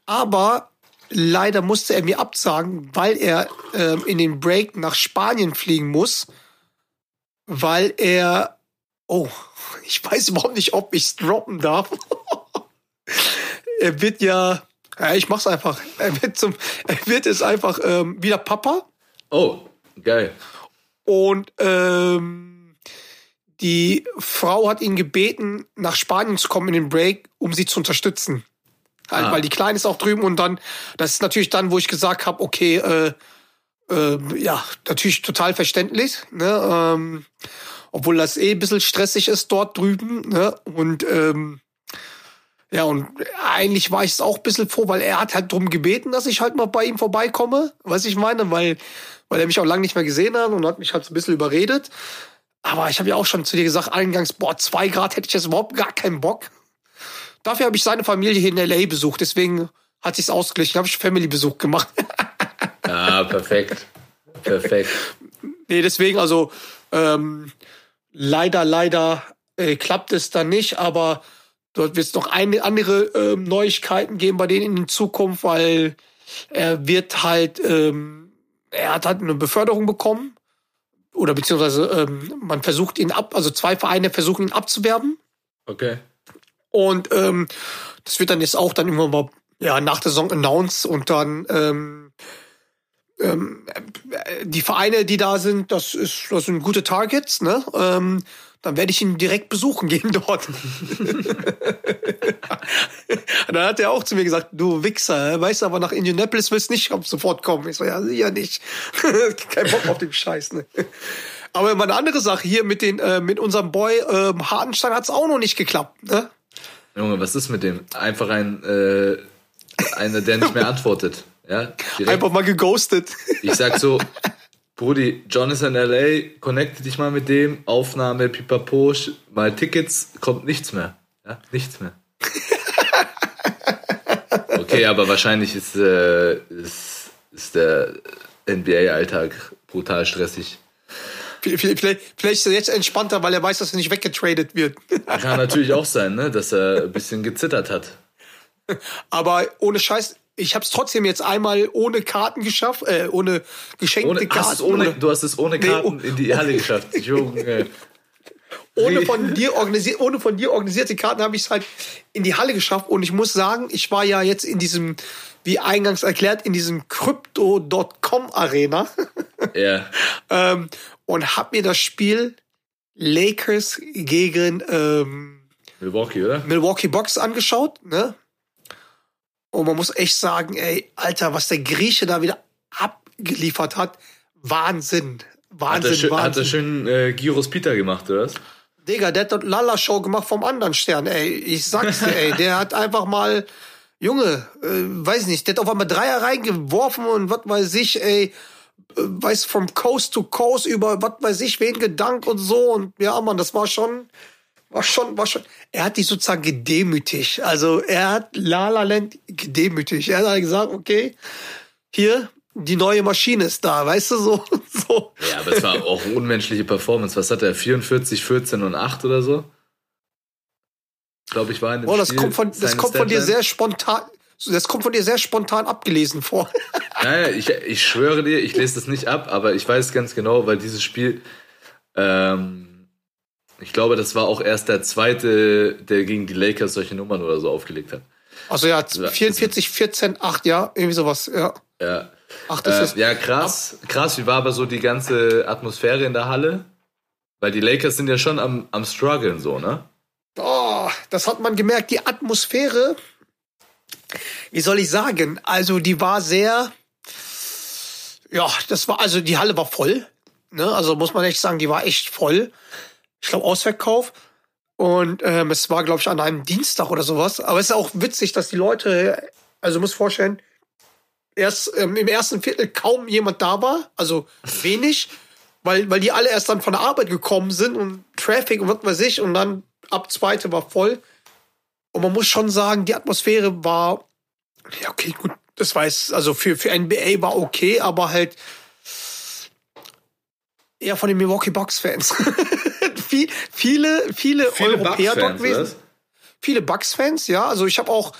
[SPEAKER 2] Aber leider musste er mir absagen, weil er ähm, in den Break nach Spanien fliegen muss, weil er, oh, ich weiß überhaupt nicht, ob ich es droppen darf. er wird ja, ja, ich mach's einfach. Er wird zum, er wird jetzt einfach ähm, wieder Papa.
[SPEAKER 3] Oh, geil.
[SPEAKER 2] Und ähm, die Frau hat ihn gebeten, nach Spanien zu kommen in den Break, um sie zu unterstützen. Halt,
[SPEAKER 3] Ah.
[SPEAKER 2] Weil die Kleine ist auch drüben und dann, das ist natürlich dann, wo ich gesagt habe, okay, äh, äh, ja, natürlich total verständlich, ne? Ähm, obwohl das eh ein bisschen stressig ist dort drüben, ne? Und ähm, ja, und eigentlich war ich es auch ein bisschen froh, weil er hat halt drum gebeten, dass ich halt mal bei ihm vorbeikomme, was ich meine, weil, weil er mich auch lange nicht mehr gesehen hat und hat mich halt so ein bisschen überredet. Aber ich habe ja auch schon zu dir gesagt, eingangs, boah, zwei Grad hätte ich jetzt überhaupt gar keinen Bock. Dafür habe ich seine Familie hier in L.A. besucht, deswegen hat sich's ausgeglichen, habe ich Family-Besuch gemacht.
[SPEAKER 3] Ah, perfekt. Perfekt.
[SPEAKER 2] Nee, deswegen, also ähm, leider, leider äh, klappt es dann nicht, aber dort wird es noch eine andere ähm, Neuigkeiten geben bei denen in Zukunft, weil er wird halt, ähm, er hat halt eine Beförderung bekommen oder beziehungsweise ähm, man versucht ihn ab, also zwei Vereine versuchen ihn abzuwerben
[SPEAKER 3] Okay.
[SPEAKER 2] und ähm, das wird dann jetzt auch dann irgendwann mal ja, nach der Saison announced und dann ähm, ähm, äh, die Vereine, die da sind, das ist das sind gute Targets, ne? Ähm, dann werde ich ihn direkt besuchen gehen dort. Dann hat er auch zu mir gesagt, du Wichser, weißt du, aber nach Indianapolis willst du nicht sofort kommen. Ich so, ja, sicher nicht. Kein Bock auf den Scheiß, ne? Aber mal eine andere Sache hier mit den, äh, mit unserem Boy ähm, Hartenstein hat's auch noch nicht geklappt, ne?
[SPEAKER 3] Junge, was ist mit dem? Einfach ein, äh, einer, der nicht mehr antwortet. Ja, direkt.
[SPEAKER 2] Einfach mal geghostet.
[SPEAKER 3] Ich sag so, Brudi, John ist in L.A., connecte dich mal mit dem, Aufnahme, pipapo, mal Tickets, kommt nichts mehr. Ja, nichts mehr. Okay, aber wahrscheinlich ist, äh, ist, ist der NBA-Alltag brutal stressig.
[SPEAKER 2] Vielleicht, vielleicht, vielleicht ist er jetzt entspannter, weil er weiß, dass er nicht weggetradet wird.
[SPEAKER 3] Kann natürlich auch sein, ne, dass er ein bisschen gezittert hat.
[SPEAKER 2] Aber ohne Scheiß, ich habe es trotzdem jetzt einmal ohne Karten geschafft, äh, ohne geschenkte
[SPEAKER 3] Ohne,
[SPEAKER 2] Karten.
[SPEAKER 3] hast ohne, du hast es ohne
[SPEAKER 2] Nee,
[SPEAKER 3] Karten
[SPEAKER 2] oh-
[SPEAKER 3] in die Halle geschafft. Junge.
[SPEAKER 2] ohne von dir organisiert, ohne von dir organisierte Karten habe ich es halt in die Halle geschafft. Und ich muss sagen, ich war ja jetzt in diesem, wie eingangs erklärt, in diesem Crypto.com Arena
[SPEAKER 3] Ja.
[SPEAKER 2] ähm, und habe mir das Spiel Lakers gegen ähm,
[SPEAKER 3] Milwaukee, oder?
[SPEAKER 2] Milwaukee Bucks angeschaut, ne? Und man muss echt sagen, ey, Alter, was der Grieche da wieder abgeliefert hat, Wahnsinn.
[SPEAKER 3] Hat er
[SPEAKER 2] Wahnsinn,
[SPEAKER 3] schön, hat er
[SPEAKER 2] Wahnsinn.
[SPEAKER 3] schön äh, Gyros Peter gemacht, oder was?
[SPEAKER 2] Digga, der hat dort Lala-Show gemacht vom anderen Stern, ey. Ich sag's dir, ey, der hat einfach mal, Junge, äh, weiß nicht, der hat auf einmal Dreier reingeworfen und was weiß ich, ey, äh, weiß from Coast to Coast über was weiß ich, wen gedankt und so und ja, Mann, das war schon, war schon, war schon, er hat die sozusagen gedemütigt. Also er hat La La Land gedemütigt. Er hat halt gesagt, okay, hier, die neue Maschine ist da, weißt du, so, so.
[SPEAKER 3] Ja, aber es war auch unmenschliche Performance. Was hat er? 44, 14 und 8 oder so? Glaube ich, war in dem
[SPEAKER 2] Oh, das
[SPEAKER 3] Spiel
[SPEAKER 2] kommt von, das kommt von dir sehr spontan, das kommt von dir sehr spontan abgelesen vor.
[SPEAKER 3] Naja, ich, ich schwöre dir, ich lese das nicht ab, aber ich weiß ganz genau, weil dieses Spiel, ähm, ich glaube, das war auch erst der zweite, der gegen die Lakers solche Nummern oder so aufgelegt hat.
[SPEAKER 2] Also ja, 44, 14, 8, ja, irgendwie sowas, ja.
[SPEAKER 3] Ja.
[SPEAKER 2] 8 ist es.
[SPEAKER 3] Äh, ja, krass. Krass, wie war aber so die ganze Atmosphäre in der Halle? Weil die Lakers sind ja schon am, am struggeln so, ne?
[SPEAKER 2] Oh, das hat man gemerkt. Die Atmosphäre, wie soll ich sagen? Also, die war sehr, ja, das war, also die Halle war voll. Ne? Also muss man echt sagen, die war echt voll. Ich glaube, Ausverkauf. Und ähm, es war, glaube ich, an einem Dienstag oder sowas. Aber es ist auch witzig, dass die Leute, also du musst vorstellen, erst ähm, im ersten Viertel kaum jemand da war, also wenig, weil, weil die alle erst dann von der Arbeit gekommen sind und Traffic und was weiß ich und dann ab zweite war voll. Und man muss schon sagen, die Atmosphäre war, ja, okay, gut, das weiß, also für, für NBA war okay, aber halt eher von den Milwaukee Bucks Fans. Viel, viele, viele,
[SPEAKER 3] Viele
[SPEAKER 2] Europäer dort
[SPEAKER 3] Bucks-Fans,
[SPEAKER 2] gewesen
[SPEAKER 3] was?
[SPEAKER 2] viele Bucks-Fans, ja. Also ich habe auch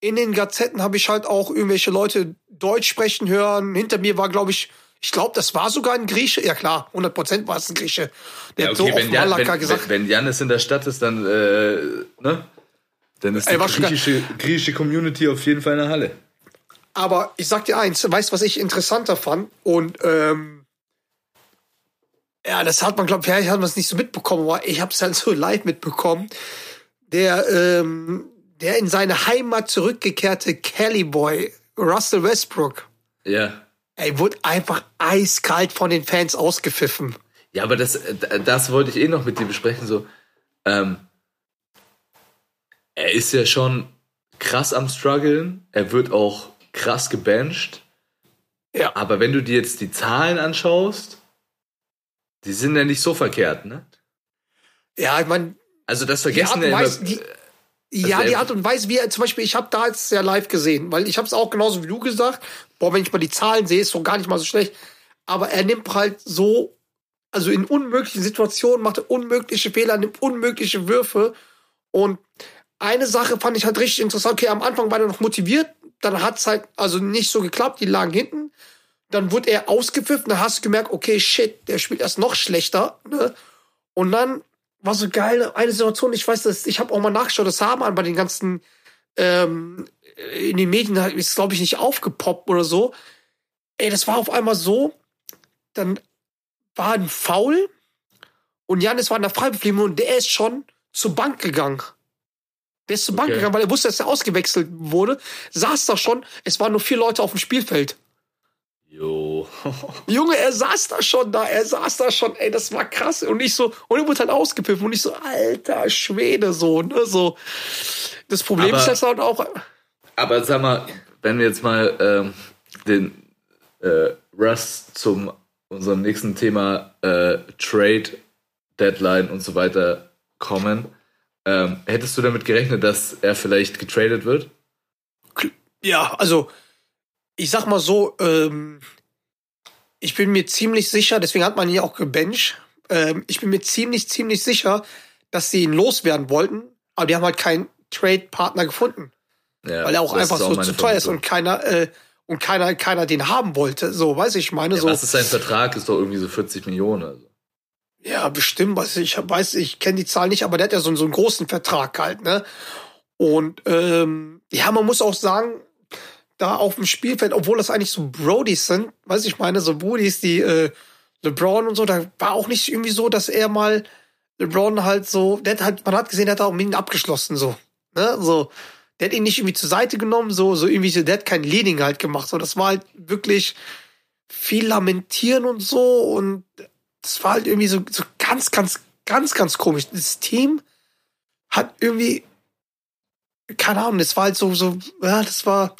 [SPEAKER 2] in den Gazetten habe ich halt auch irgendwelche Leute Deutsch sprechen hören. Hinter mir war, glaube ich, ich glaube, das war sogar ein Grieche. Ja klar, 100 Prozent war es ein Grieche. Der
[SPEAKER 3] Ja,
[SPEAKER 2] hat
[SPEAKER 3] okay,
[SPEAKER 2] so
[SPEAKER 3] wenn, Jan, wenn,
[SPEAKER 2] gesagt.
[SPEAKER 3] wenn, wenn Janis in der Stadt ist, dann, äh, ne? Dann ist die
[SPEAKER 2] Ey,
[SPEAKER 3] griechische, griechische Community auf jeden Fall in der Halle.
[SPEAKER 2] Aber ich sag dir eins, weißt was ich interessanter fand? Und ähm, Ja, das hat man, glaube ich, vielleicht hat man es nicht so mitbekommen, aber ich habe es halt so live mitbekommen. Der, ähm, der in seine Heimat zurückgekehrte Kelly Boy, Russell Westbrook,
[SPEAKER 3] Ja.
[SPEAKER 2] ey, wurde einfach eiskalt von den Fans ausgepfiffen.
[SPEAKER 3] Ja, aber das, das wollte ich eh noch mit dir besprechen. So, ähm, er ist ja schon krass am struggeln. Er wird auch krass gebencht.
[SPEAKER 2] Ja.
[SPEAKER 3] Aber wenn du dir jetzt die Zahlen anschaust, die sind ja nicht so verkehrt, ne?
[SPEAKER 2] Ja, ich meine,
[SPEAKER 3] Also das vergessen ja immer.
[SPEAKER 2] die, ja,
[SPEAKER 3] er-
[SPEAKER 2] die Art und Weise, wie er zum Beispiel, ich habe da jetzt ja live gesehen, weil ich habe es auch genauso wie du gesagt, boah, wenn ich mal die Zahlen sehe, ist so gar nicht mal so schlecht. Aber er nimmt halt so, also in unmöglichen Situationen macht er unmögliche Fehler, nimmt unmögliche Würfe. Und eine Sache fand ich halt richtig interessant. Okay, am Anfang war er noch motiviert, dann hat's halt also nicht so geklappt, die lagen hinten. Dann wurde er ausgepfiffen, dann hast du gemerkt, okay, shit, der spielt erst noch schlechter. Ne? Und dann war so geil, eine Situation, ich weiß das, ich habe auch mal nachgeschaut, das haben an bei den ganzen, ähm, in den Medien ist, glaube ich, nicht aufgepoppt oder so. Ey, das war auf einmal so, dann war ein Foul und Janis war in der Freibewegung und der ist schon zur Bank gegangen. Der ist zur Bank
[SPEAKER 3] Okay.
[SPEAKER 2] gegangen, weil er wusste, dass er ausgewechselt wurde. Saß da schon, es waren nur vier Leute auf dem Spielfeld.
[SPEAKER 3] Jo.
[SPEAKER 2] Junge, er saß da schon da, er saß da schon, ey, das war krass. Und ich so, und er wurde halt ausgepfiffen und ich so, alter Schwede, so, ne, so. Das Problem
[SPEAKER 3] Aber-
[SPEAKER 2] ist halt auch,
[SPEAKER 3] Aber sag mal, wenn wir jetzt mal ähm, den äh, Russ zum unserem nächsten Thema äh, Trade, Deadline und so weiter kommen, ähm, hättest du damit gerechnet, dass er vielleicht getradet wird?
[SPEAKER 2] ja, also, ich sag mal so, ähm, ich bin mir ziemlich sicher, deswegen hat man ihn ja auch gebencht, ähm, ich bin mir ziemlich, ziemlich sicher, dass sie ihn loswerden wollten, aber die haben halt keinen Trade-Partner gefunden.
[SPEAKER 3] Ja,
[SPEAKER 2] weil er auch einfach
[SPEAKER 3] ist
[SPEAKER 2] so zu teuer ist und keiner äh, und keiner keiner den haben wollte. So, weiß ich meine
[SPEAKER 3] Ja,
[SPEAKER 2] so.
[SPEAKER 3] Was ist sein Vertrag? Ist doch irgendwie so 40 Millionen. Also.
[SPEAKER 2] Ja, bestimmt. Weiß ich ich weiß, ich kenne die Zahl nicht, aber der hat ja so, so einen großen Vertrag halt, ne? Und ähm, ja, man muss auch sagen, da auf dem Spielfeld, obwohl das eigentlich so Brodies sind, weiß ich meine, so Brodies, die äh, LeBron und so, da war auch nicht irgendwie so, dass er mal LeBron halt so, der hat halt, man hat gesehen, der hat auch mit ihm abgeschlossen, so, ne? So, der hat ihn nicht irgendwie zur Seite genommen, so, so irgendwie, so, der hat kein Leading halt gemacht, so, das war halt wirklich viel lamentieren und so und das war halt irgendwie so, so ganz, ganz, ganz, ganz komisch. Das Team hat irgendwie, keine Ahnung, das war halt so, so, ja, das war,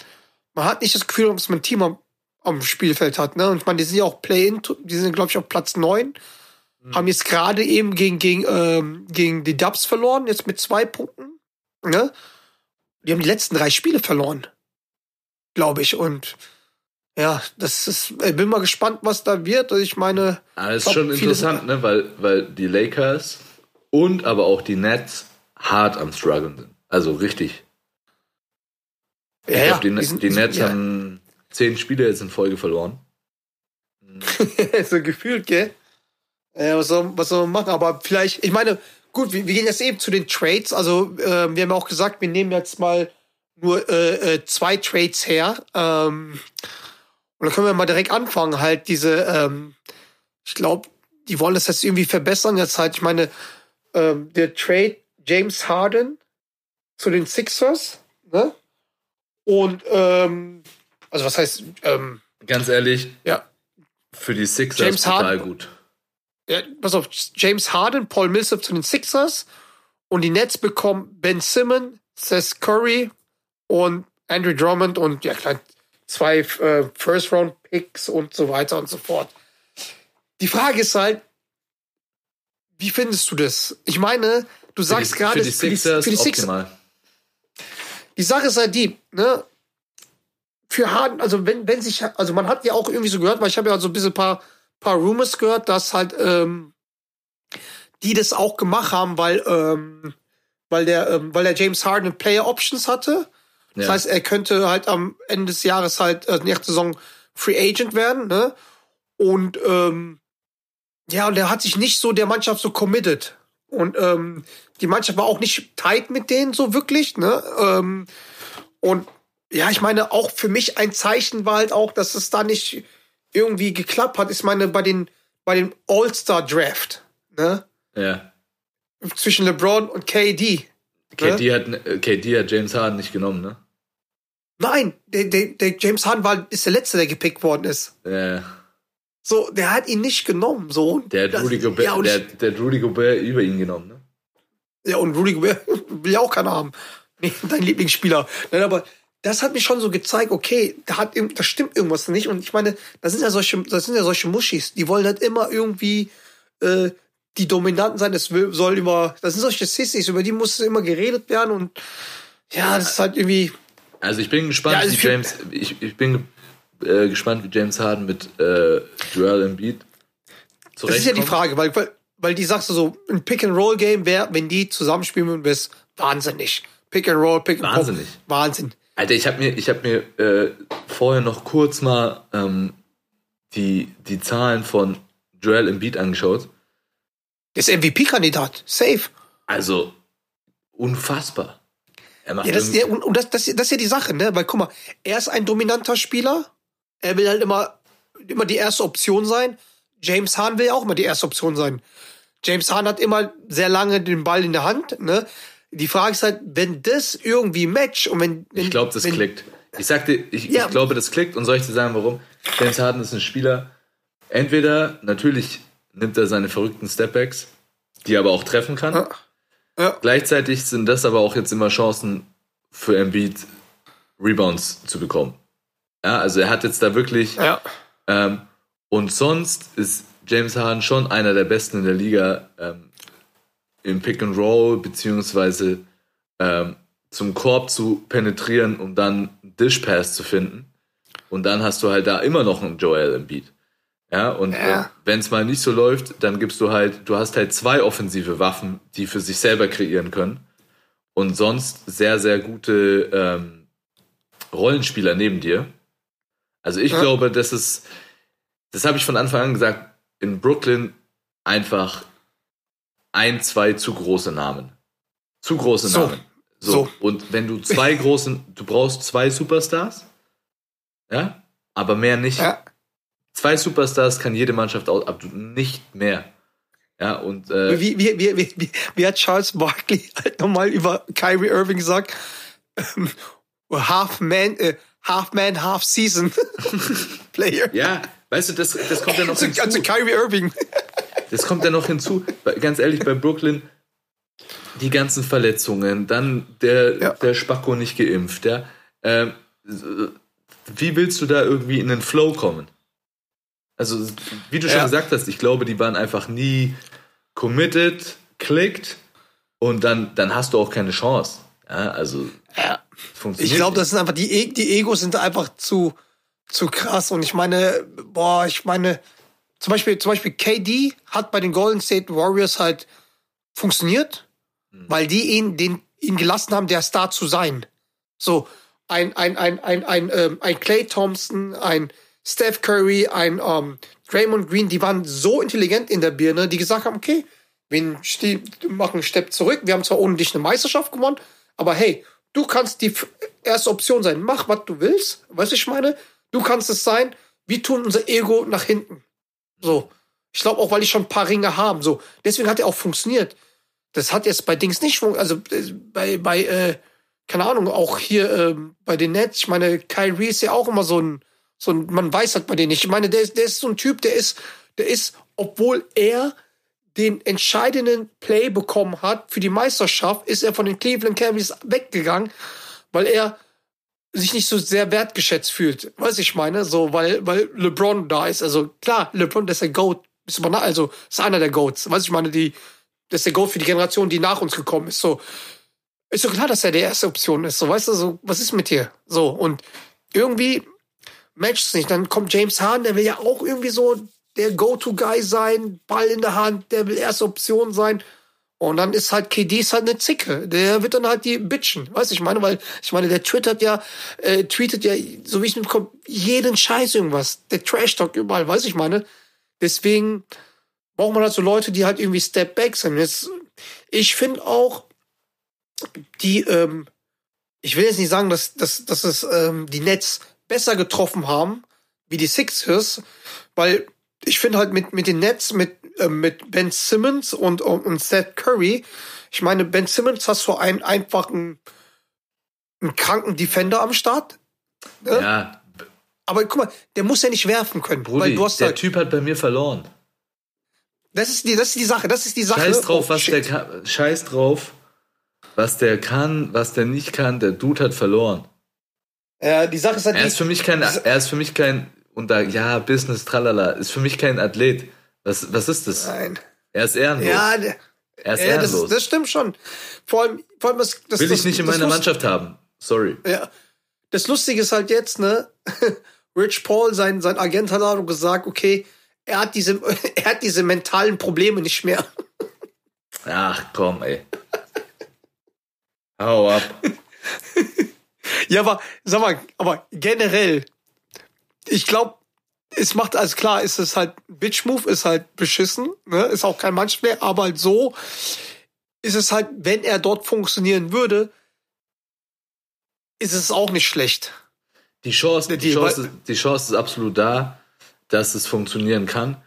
[SPEAKER 2] man hat nicht das Gefühl, dass man ein Team am, am Spielfeld hat, ne? Und ich meine, die sind ja auch Play-In, die sind, glaube ich, auf Platz neun haben jetzt gerade eben gegen, gegen, ähm, gegen die Dubs verloren, jetzt mit zwei Punkten, ne? Die haben die letzten drei Spiele verloren, glaube ich, und ja, das ist, ich bin mal gespannt, was da wird. Also Ich meine,
[SPEAKER 3] Aber es ist
[SPEAKER 2] glaub,
[SPEAKER 3] schon interessant, ne? weil, weil die Lakers und aber auch die Nets hart am struggeln sind. Also richtig. Ich
[SPEAKER 2] ja,
[SPEAKER 3] glaube, die,
[SPEAKER 2] die
[SPEAKER 3] die Nets
[SPEAKER 2] ja.
[SPEAKER 3] haben zehn Spiele jetzt in Folge verloren.
[SPEAKER 2] so gefühlt, gell? Äh, was, soll, was soll man machen? Aber vielleicht, ich meine, gut, wir, wir gehen jetzt eben zu den Trades. Also, äh, wir haben ja auch gesagt, wir nehmen jetzt mal nur äh, äh, zwei Trades her. Ähm, und dann können wir mal direkt anfangen, halt diese, ähm, ich glaube, die wollen das jetzt irgendwie verbessern. Jetzt halt, ich meine, ähm, der Trade James Harden zu den Sixers, ne? Und, ähm, also was heißt, ähm,
[SPEAKER 3] Ganz ehrlich,
[SPEAKER 2] ja,
[SPEAKER 3] für die Sixers
[SPEAKER 2] James
[SPEAKER 3] total
[SPEAKER 2] Harden-
[SPEAKER 3] gut.
[SPEAKER 2] ja, pass auf, James Harden, Paul Millsap zu den Sixers und die Nets bekommen Ben Simmons, Seth Curry und Andrew Drummond und ja klar, zwei äh, First-Round-Picks und so weiter und so fort. Die Frage ist halt, wie findest du das? Ich meine, du
[SPEAKER 3] Für
[SPEAKER 2] sagst
[SPEAKER 3] die,
[SPEAKER 2] gerade,
[SPEAKER 3] für die Sixers
[SPEAKER 2] für die Sixers,
[SPEAKER 3] optimal.
[SPEAKER 2] Die Sache ist halt die, ne? Für Harden, also wenn, wenn sich, also man hat ja auch irgendwie so gehört, weil ich habe ja so ein bisschen paar, paar Rumors gehört, dass halt, ähm, die das auch gemacht haben, weil, ähm, weil der, ähm, weil der James Harden Player Options hatte. Das
[SPEAKER 3] Ja.
[SPEAKER 2] heißt, er könnte halt am Ende des Jahres halt, äh, nächste Saison Free Agent werden, ne? Und, ähm, ja, und der hat sich nicht so der Mannschaft so committed. Und ähm, die Mannschaft war auch nicht tight mit denen so wirklich, ne? Ähm, und ja, ich meine, auch für mich ein Zeichen war halt auch, dass es da nicht irgendwie geklappt hat. Ich meine, bei den, bei dem All-Star-Draft, ne?
[SPEAKER 3] Ja.
[SPEAKER 2] Zwischen LeBron und KD.
[SPEAKER 3] KD hat, äh, KD hat James Harden nicht genommen, ne?
[SPEAKER 2] Nein, der, der, der James Harden war, ist der Letzte, der gepickt worden ist.
[SPEAKER 3] Ja.
[SPEAKER 2] So, der hat ihn nicht genommen. So.
[SPEAKER 3] Der hat
[SPEAKER 2] Das-
[SPEAKER 3] Rudy Gobert,
[SPEAKER 2] Ja,
[SPEAKER 3] der, der Rudy Gobert über ihn genommen, ne?
[SPEAKER 2] ja, und Rudy Gobert will ja auch keiner haben. Nee, dein Lieblingsspieler. Nein, aber das hat mir schon so gezeigt, okay, da hat da stimmt irgendwas nicht. Und ich meine, das sind ja solche, das sind ja solche Muschis, die wollen halt immer irgendwie äh, die Dominanten sein. Es will- soll immer, das sind solche Sissys, über die muss immer geredet werden und ja, das ist halt irgendwie.
[SPEAKER 3] Also ich bin gespannt,
[SPEAKER 2] Ja, also
[SPEAKER 3] wie James, ich, ich bin äh, gespannt, wie James Harden mit äh, Joel Embiid
[SPEAKER 2] Das ist ja die
[SPEAKER 3] zurechtkommt.
[SPEAKER 2] Frage, weil, weil, weil die sagst du so, ein Pick-and-Roll-Game wäre, wenn die zusammenspielen würden, wäre es wahnsinnig. Pick-and-Roll, Pick-and-Roll.
[SPEAKER 3] Wahnsinnig.
[SPEAKER 2] Wahnsinn.
[SPEAKER 3] Alter, ich habe mir, ich hab mir äh, vorher noch kurz mal ähm, die, die Zahlen von Joel Embiid angeschaut.
[SPEAKER 2] Der ist MVP-Kandidat. Safe.
[SPEAKER 3] Also unfassbar. Er macht
[SPEAKER 2] Ja, das, ja, und das, das, das ist ja die Sache, ne? Weil guck mal, er ist ein dominanter Spieler. Er will halt immer, immer die erste Option sein. James Hahn will ja auch immer die erste Option sein. James Hahn hat immer sehr lange den Ball in der Hand, ne? Die Frage ist halt, wenn das irgendwie matcht und wenn, wenn
[SPEAKER 3] Ich glaube, das
[SPEAKER 2] wenn,
[SPEAKER 3] klickt. Ich sagte, ich,
[SPEAKER 2] Ja.
[SPEAKER 3] ich glaube, das klickt und soll ich dir sagen, warum? James Harden ist ein Spieler. Entweder, natürlich nimmt er seine verrückten Stepbacks, die er aber auch treffen kann.
[SPEAKER 2] Ja. Ja.
[SPEAKER 3] Gleichzeitig sind das aber auch jetzt immer Chancen für Embiid, Rebounds zu bekommen. Ja, also er hat jetzt da wirklich.
[SPEAKER 2] Ja.
[SPEAKER 3] Ähm, und sonst ist James Harden schon einer der besten in der Liga ähm, im Pick and Roll, beziehungsweise ähm, zum Korb zu penetrieren, um dann einen Dish Pass zu finden. Und dann hast du halt da immer noch einen Joel Embiid. Ja, und
[SPEAKER 2] Ja.
[SPEAKER 3] äh, wenn es mal nicht so läuft, dann gibst du halt, du hast halt zwei offensive Waffen, die für sich selber kreieren können. Und sonst sehr, sehr gute ähm, Rollenspieler neben dir. Also ich
[SPEAKER 2] Ja.
[SPEAKER 3] glaube, das ist, das habe ich von Anfang an gesagt, in Brooklyn einfach ein, zwei zu große Namen. Zu große
[SPEAKER 2] So.
[SPEAKER 3] Namen. So.
[SPEAKER 2] So.
[SPEAKER 3] Und wenn du zwei großen, du brauchst zwei Superstars, ja, aber mehr nicht.
[SPEAKER 2] Ja.
[SPEAKER 3] Zwei Superstars kann jede Mannschaft aus, aber nicht mehr. Ja, und äh,
[SPEAKER 2] Wie, wie, wie, wie, wie, hat Charles Barkley halt nochmal über Kyrie Irving gesagt? Ähm, half man, äh, half man, half season Player.
[SPEAKER 3] ja, weißt du, das, das kommt ja noch hinzu.
[SPEAKER 2] also Kyrie Irving.
[SPEAKER 3] Das kommt ja noch hinzu. Ganz ehrlich, bei Brooklyn, die ganzen Verletzungen, dann der,
[SPEAKER 2] Ja.
[SPEAKER 3] der Spacko nicht geimpft, ja. Ähm, wie willst du da irgendwie in den Flow kommen? Also, wie du schon
[SPEAKER 2] Ja.
[SPEAKER 3] gesagt hast, ich glaube, die waren einfach nie committed, klickt und dann, dann hast du auch keine Chance. Ja, also,
[SPEAKER 2] Ja.
[SPEAKER 3] Funktioniert
[SPEAKER 2] Ich glaube, das sind einfach die, E- die Egos sind einfach zu, zu krass. Und ich meine, boah, ich meine, zum Beispiel, zum Beispiel KD hat bei den Golden State Warriors halt funktioniert, weil die ihn, den, ihn gelassen haben, der Star zu sein. So, ein, ein, ein, ein, ein, ähm, ein Clay Thompson, ein Steph Curry, ein ähm, Draymond Green, die waren so intelligent in der Birne, die gesagt haben, okay, wir machen einen Step zurück. Wir haben zwar ohne dich eine Meisterschaft gewonnen, aber hey, du kannst die erste Option sein. Mach, was du willst. Weißt du, ich meine? Du kannst es sein. Wir tun unser Ego nach hinten. So. Ich glaube auch, weil die schon ein paar Ringe haben. So. Deswegen hat er auch funktioniert. Das hat jetzt bei Dings nicht funktioniert. Also äh, bei, bei äh, keine Ahnung, auch hier ähm, bei den Nets. Ich meine, Kyrie ist ja auch immer so ein, so ein, man weiß halt bei denen nicht. Ich meine, der ist, der ist so ein Typ, der ist, der ist, obwohl er den entscheidenden Play bekommen hat für die Meisterschaft, ist er von den Cleveland Cavaliers weggegangen, weil er sich nicht so sehr wertgeschätzt fühlt. Weiß ich meine, so, weil, weil LeBron da ist. Also klar, LeBron, das ist der Goat. Ist aber, also, ist einer der Goats. Weiß ich meine, die, das ist der Goat für die Generation, die nach uns gekommen ist. So, ist so klar, dass er die erste Option ist. So, weißt du, so, was ist mit dir? So, und irgendwie matcht es nicht. Dann kommt James Harden, der will ja auch irgendwie so der Go-To-Guy sein, Ball in der Hand, der will erste Option sein. Und dann ist halt KD ist halt eine Zicke. Der wird dann halt die bitchen. Weißt du, ich meine, weil, ich meine, der twittert ja, äh, tweetet ja, so wie ich mitbekomme, jeden Scheiß irgendwas. Der Trash-Talk überall, weiß ich meine. Deswegen braucht man halt so Leute, die halt irgendwie Step Back sind. Jetzt, ich finde auch, die, ähm, ich will jetzt nicht sagen, dass, dass, dass es ähm, die Nets besser getroffen haben wie die Sixers, weil ich finde halt mit, mit den Nets, mit, äh, mit Ben Simmons und, und, und Seth Curry, ich meine, Ben Simmons hast du einen einfachen, einen kranken Defender am Start. Ne?
[SPEAKER 3] Ja,
[SPEAKER 2] Aber guck mal, der muss ja nicht werfen können.
[SPEAKER 3] Brudi, der
[SPEAKER 2] halt,
[SPEAKER 3] Typ hat bei mir verloren.
[SPEAKER 2] das ist die, das ist die Sache, das ist die Sache.
[SPEAKER 3] Scheiß drauf,
[SPEAKER 2] Oh,
[SPEAKER 3] was
[SPEAKER 2] shit.
[SPEAKER 3] der kann. Scheiß drauf, was der kann, was der nicht kann. Der Dude hat verloren.
[SPEAKER 2] Äh, die Sache ist halt
[SPEAKER 3] Er ist für mich kein, er ist für mich kein, und da, ja, Business, tralala, ist für mich kein Athlet. Was, was ist das?
[SPEAKER 2] Nein.
[SPEAKER 3] Er ist ehrenlos.
[SPEAKER 2] Ja,
[SPEAKER 3] er ist
[SPEAKER 2] ja das,
[SPEAKER 3] ehrenlos.
[SPEAKER 2] das stimmt schon. Vor allem, vor allem das, das,
[SPEAKER 3] Will
[SPEAKER 2] das,
[SPEAKER 3] ich nicht in
[SPEAKER 2] das
[SPEAKER 3] meiner Mannschaft haben. Sorry.
[SPEAKER 2] Ja. Das Lustige ist halt jetzt, ne? Rich Paul, sein, sein Agent hat auch gesagt, okay, er hat diese, er hat diese mentalen Probleme nicht mehr.
[SPEAKER 3] Ach komm, ey. Hau ab.
[SPEAKER 2] Ja, aber, sag mal, aber generell, ich glaube, es macht alles klar, ist es halt, Bitch Move ist halt beschissen, ne? Ist auch kein Mannsplayer, aber halt so ist es halt, wenn er dort funktionieren würde, ist es auch nicht schlecht.
[SPEAKER 3] Die Chance, die,
[SPEAKER 2] Die-
[SPEAKER 3] Chance, ist- die Chance ist absolut da, dass es funktionieren kann.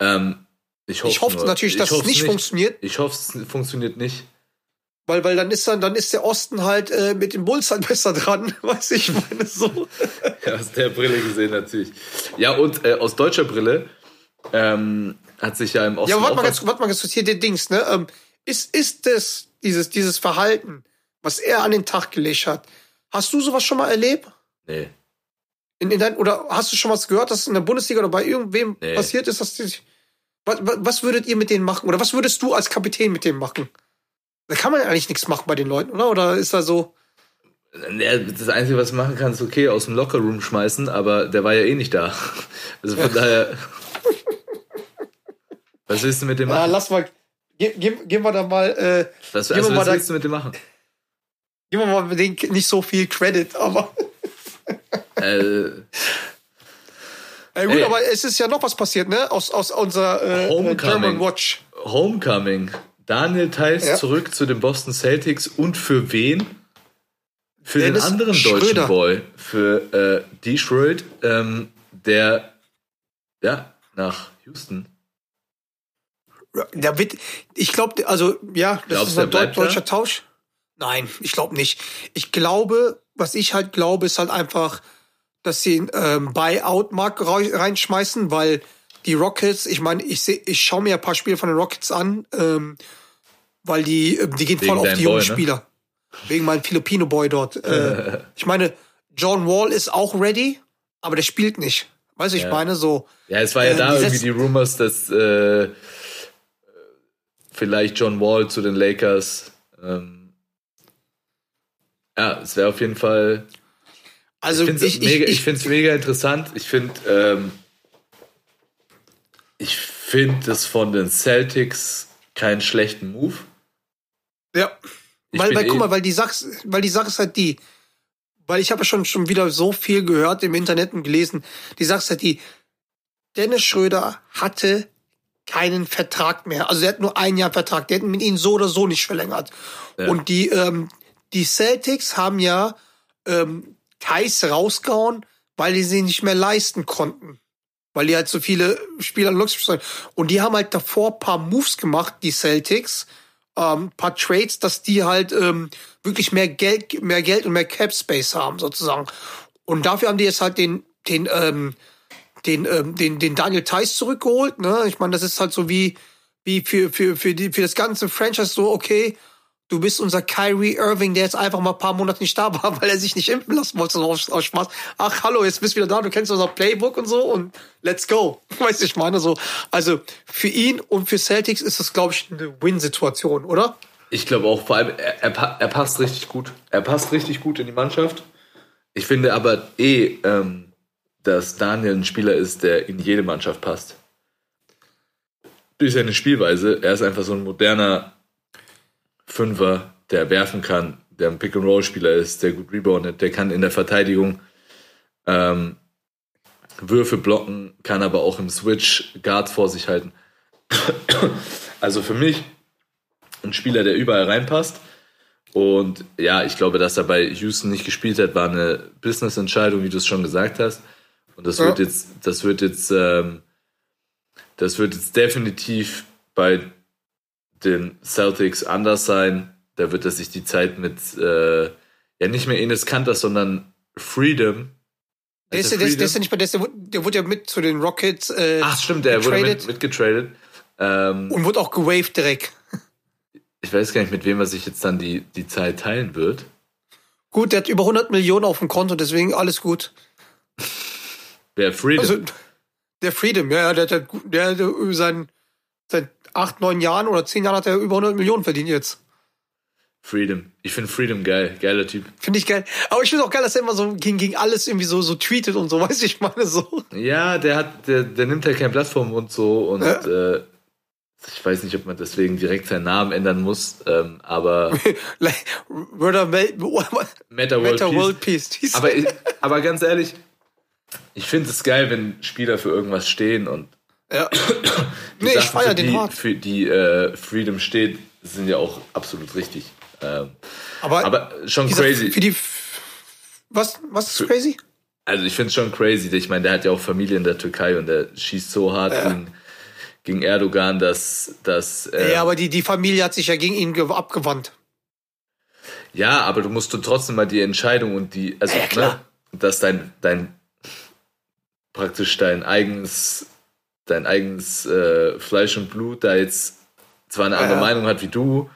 [SPEAKER 3] Ähm, ich hoffe
[SPEAKER 2] Ich hoffe natürlich, dass es nicht funktioniert.
[SPEAKER 3] Ich hoffe, es funktioniert nicht.
[SPEAKER 2] Weil, weil dann ist dann, dann ist der Osten halt äh, mit den Bulls halt besser dran, weiß ich meine so.
[SPEAKER 3] Ja, aus der Brille gesehen natürlich. Ja, und äh, aus deutscher Brille ähm, hat sich ja im Osten
[SPEAKER 2] Ja, aber warte mal,
[SPEAKER 3] was-
[SPEAKER 2] ganz, warte mal ganz kurz hier den Dings, ne? Ähm, ist, ist das, dieses, dieses Verhalten, was er an den Tag gelegt hat, hast du sowas schon mal erlebt?
[SPEAKER 3] Nee.
[SPEAKER 2] In, in dein, oder hast du schon was gehört, dass in der Bundesliga oder bei irgendwem
[SPEAKER 3] Nee.
[SPEAKER 2] passiert ist? Dass die, was, was was würdet ihr mit denen machen? Oder was würdest du als Kapitän mit denen machen? Da kann man ja eigentlich nichts machen bei den Leuten, oder? Oder ist da so,
[SPEAKER 3] Ja, das Einzige, was du machen kannst, okay, aus dem Lockerroom schmeißen, aber der war ja eh nicht da. Also von daher. Was willst du mit dem
[SPEAKER 2] ja,
[SPEAKER 3] machen?
[SPEAKER 2] lass mal, ge, ge, gehen wir da mal, äh,
[SPEAKER 3] Was,
[SPEAKER 2] gehen
[SPEAKER 3] also,
[SPEAKER 2] mal
[SPEAKER 3] was
[SPEAKER 2] da-
[SPEAKER 3] willst du mit dem machen?
[SPEAKER 2] geben wir mal mit denen nicht so viel Credit, aber.
[SPEAKER 3] Äh,
[SPEAKER 2] Äh, gut,
[SPEAKER 3] Ey.
[SPEAKER 2] aber es ist ja noch was passiert, ne? Aus, aus unserer äh,
[SPEAKER 3] Homecoming.
[SPEAKER 2] German Watch.
[SPEAKER 3] Homecoming. Daniel Theiss
[SPEAKER 2] Ja.
[SPEAKER 3] zurück zu den Boston Celtics und für wen? Für
[SPEAKER 2] Dennis
[SPEAKER 3] den anderen
[SPEAKER 2] Schröder.
[SPEAKER 3] deutschen Boy, für äh, D. Schröd, ähm, der ja nach Houston.
[SPEAKER 2] Da wird, ich glaube, also ja, das
[SPEAKER 3] Glaubst
[SPEAKER 2] ist ein deut deutscher
[SPEAKER 3] da?
[SPEAKER 2] Tausch. Nein, ich glaube nicht. Ich glaube, was ich halt glaube, ist halt einfach, dass sie einen ähm, Buyout-Markt rei- reinschmeißen, weil die Rockets, ich meine, ich sehe, ich schaue mir ein paar Spiele von den Rockets an, ähm, weil die, ähm, die gehen
[SPEAKER 3] Wegen
[SPEAKER 2] voll auf die jungen
[SPEAKER 3] Boy, ne?
[SPEAKER 2] Spieler. Wegen meinem Filipino-Boy dort. Äh, ich meine, John Wall ist auch ready, aber der spielt nicht. Weißt du, ich
[SPEAKER 3] Ja.
[SPEAKER 2] meine so.
[SPEAKER 3] Ja, es war ja
[SPEAKER 2] Ähm,
[SPEAKER 3] da irgendwie die Rumors, dass äh, vielleicht John Wall zu den Lakers. Ähm, ja, es wäre auf jeden Fall
[SPEAKER 2] Also
[SPEAKER 3] Ich finde es
[SPEAKER 2] ich,
[SPEAKER 3] mega,
[SPEAKER 2] ich,
[SPEAKER 3] ich find's mega interessant. Ich finde, ähm, ich finde es von den Celtics keinen schlechten Move.
[SPEAKER 2] ja.
[SPEAKER 3] Ich
[SPEAKER 2] weil, weil,
[SPEAKER 3] eh-
[SPEAKER 2] guck mal, weil die Sache, weil die Sache ist halt die, weil ich habe ja schon, schon wieder so viel gehört im Internet und gelesen, die Sache ist halt die, Dennis Schröder hatte keinen Vertrag mehr. Also er hat nur ein Jahr Vertrag. Die hätten mit ihm so oder so nicht verlängert.
[SPEAKER 3] Ja.
[SPEAKER 2] Und die, ähm, die Celtics haben ja ähm, Thais rausgehauen, weil die sie nicht mehr leisten konnten. Weil die halt so viele Spieler Luxus Und die haben halt davor paar Moves gemacht, die Celtics, ähm, paar Trades, dass die halt ähm, wirklich mehr Geld, mehr Geld und mehr Cap Space haben, sozusagen. Und dafür haben die jetzt halt den, den, ähm, den, ähm, den, den Daniel Theiss zurückgeholt. Ne? Ich meine, das ist halt so wie, wie für, für, für, die, für das ganze Franchise so, okay, du bist unser Kyrie Irving, der jetzt einfach mal ein paar Monate nicht da war, weil er sich nicht impfen lassen wollte, aus, aus Spaß. Ach, hallo, jetzt bist du wieder da, du kennst unser Playbook und so und let's go. Weißt du, ich meine so. Also für ihn und für Celtics ist das, glaube ich, eine Win-Situation, oder?
[SPEAKER 3] Ich glaube auch, vor allem, er, er, er passt richtig gut. Er passt richtig gut in die Mannschaft. Ich finde aber eh, ähm, dass Daniel ein Spieler ist, der in jede Mannschaft passt. Durch seine Spielweise. Er ist einfach so ein moderner Fünfer, der werfen kann, der ein Pick-and-Roll-Spieler ist, der gut reboundet, der kann in der Verteidigung ähm, Würfe blocken, kann aber auch im Switch Guards vor sich halten. Also für mich ein Spieler, der überall reinpasst. Und ja, ich glaube, dass er bei Houston nicht gespielt hat, war eine Business-Entscheidung, wie du es schon gesagt hast. Und das
[SPEAKER 2] Ja.
[SPEAKER 3] wird jetzt, das wird jetzt ähm, Das wird jetzt definitiv bei den Celtics anders sein. Da wird er sich die Zeit mit, äh, ja nicht mehr Enes Kanter, sondern Freedom.
[SPEAKER 2] Der ist, der,
[SPEAKER 3] der
[SPEAKER 2] ist, der ist ja
[SPEAKER 3] Freedom?
[SPEAKER 2] nicht mehr, der, ist, der, wurde- der wurde ja mit zu den Rockets äh,
[SPEAKER 3] Ach stimmt, der wurde
[SPEAKER 2] getradet
[SPEAKER 3] mit, mitgetradet. Ähm,
[SPEAKER 2] und wurde auch gewaved direkt.
[SPEAKER 3] ich weiß gar nicht, mit wem er sich jetzt dann die, die Zeit teilen wird.
[SPEAKER 2] Gut, der hat über 100 Millionen auf dem Konto, deswegen alles gut.
[SPEAKER 3] Der Freedom.
[SPEAKER 2] Also, der Freedom, ja, der, der, der, der über seinen, acht, neun Jahren oder zehn Jahren hat er über 100 Millionen verdient jetzt.
[SPEAKER 3] Freedom. Ich finde Freedom geil. Geiler Typ.
[SPEAKER 2] Finde ich geil. Aber ich finde auch geil, dass er immer so gegen, gegen alles irgendwie so, so tweetet und so, weiß ich meine, so.
[SPEAKER 3] Ja, der hat, der, der nimmt halt kein Blatt vom Mund so und
[SPEAKER 2] Ja.
[SPEAKER 3] äh, ich weiß nicht, ob man deswegen direkt seinen Namen ändern muss, ähm, aber
[SPEAKER 2] Like,
[SPEAKER 3] Meta World
[SPEAKER 2] Meta
[SPEAKER 3] Peace.
[SPEAKER 2] World Peace. Dies-
[SPEAKER 3] Aber, ich, aber ganz ehrlich, ich finde es geil, wenn Spieler für irgendwas stehen und
[SPEAKER 2] ja. nee, ich
[SPEAKER 3] Sachen,
[SPEAKER 2] feier
[SPEAKER 3] für
[SPEAKER 2] den hart.
[SPEAKER 3] für die äh, Freedom steht, sind ja auch absolut richtig. Ähm,
[SPEAKER 2] Aber,
[SPEAKER 3] aber schon crazy.
[SPEAKER 2] Für die, was, was ist crazy?
[SPEAKER 3] Also ich finde es schon crazy. Ich meine, der hat ja auch Familie in der Türkei und der schießt so hart gegen, gegen Erdogan, dass, dass äh,
[SPEAKER 2] ja, aber die, die Familie hat sich ja gegen ihn ge- abgewandt.
[SPEAKER 3] Ja, aber du musst du trotzdem mal die Entscheidung und die, also
[SPEAKER 2] Ja, klar.
[SPEAKER 3] ne, dass dein, dein praktisch dein eigenes, dein eigenes äh, Fleisch und Blut da jetzt zwar eine andere
[SPEAKER 2] Ja.
[SPEAKER 3] Meinung hat wie du,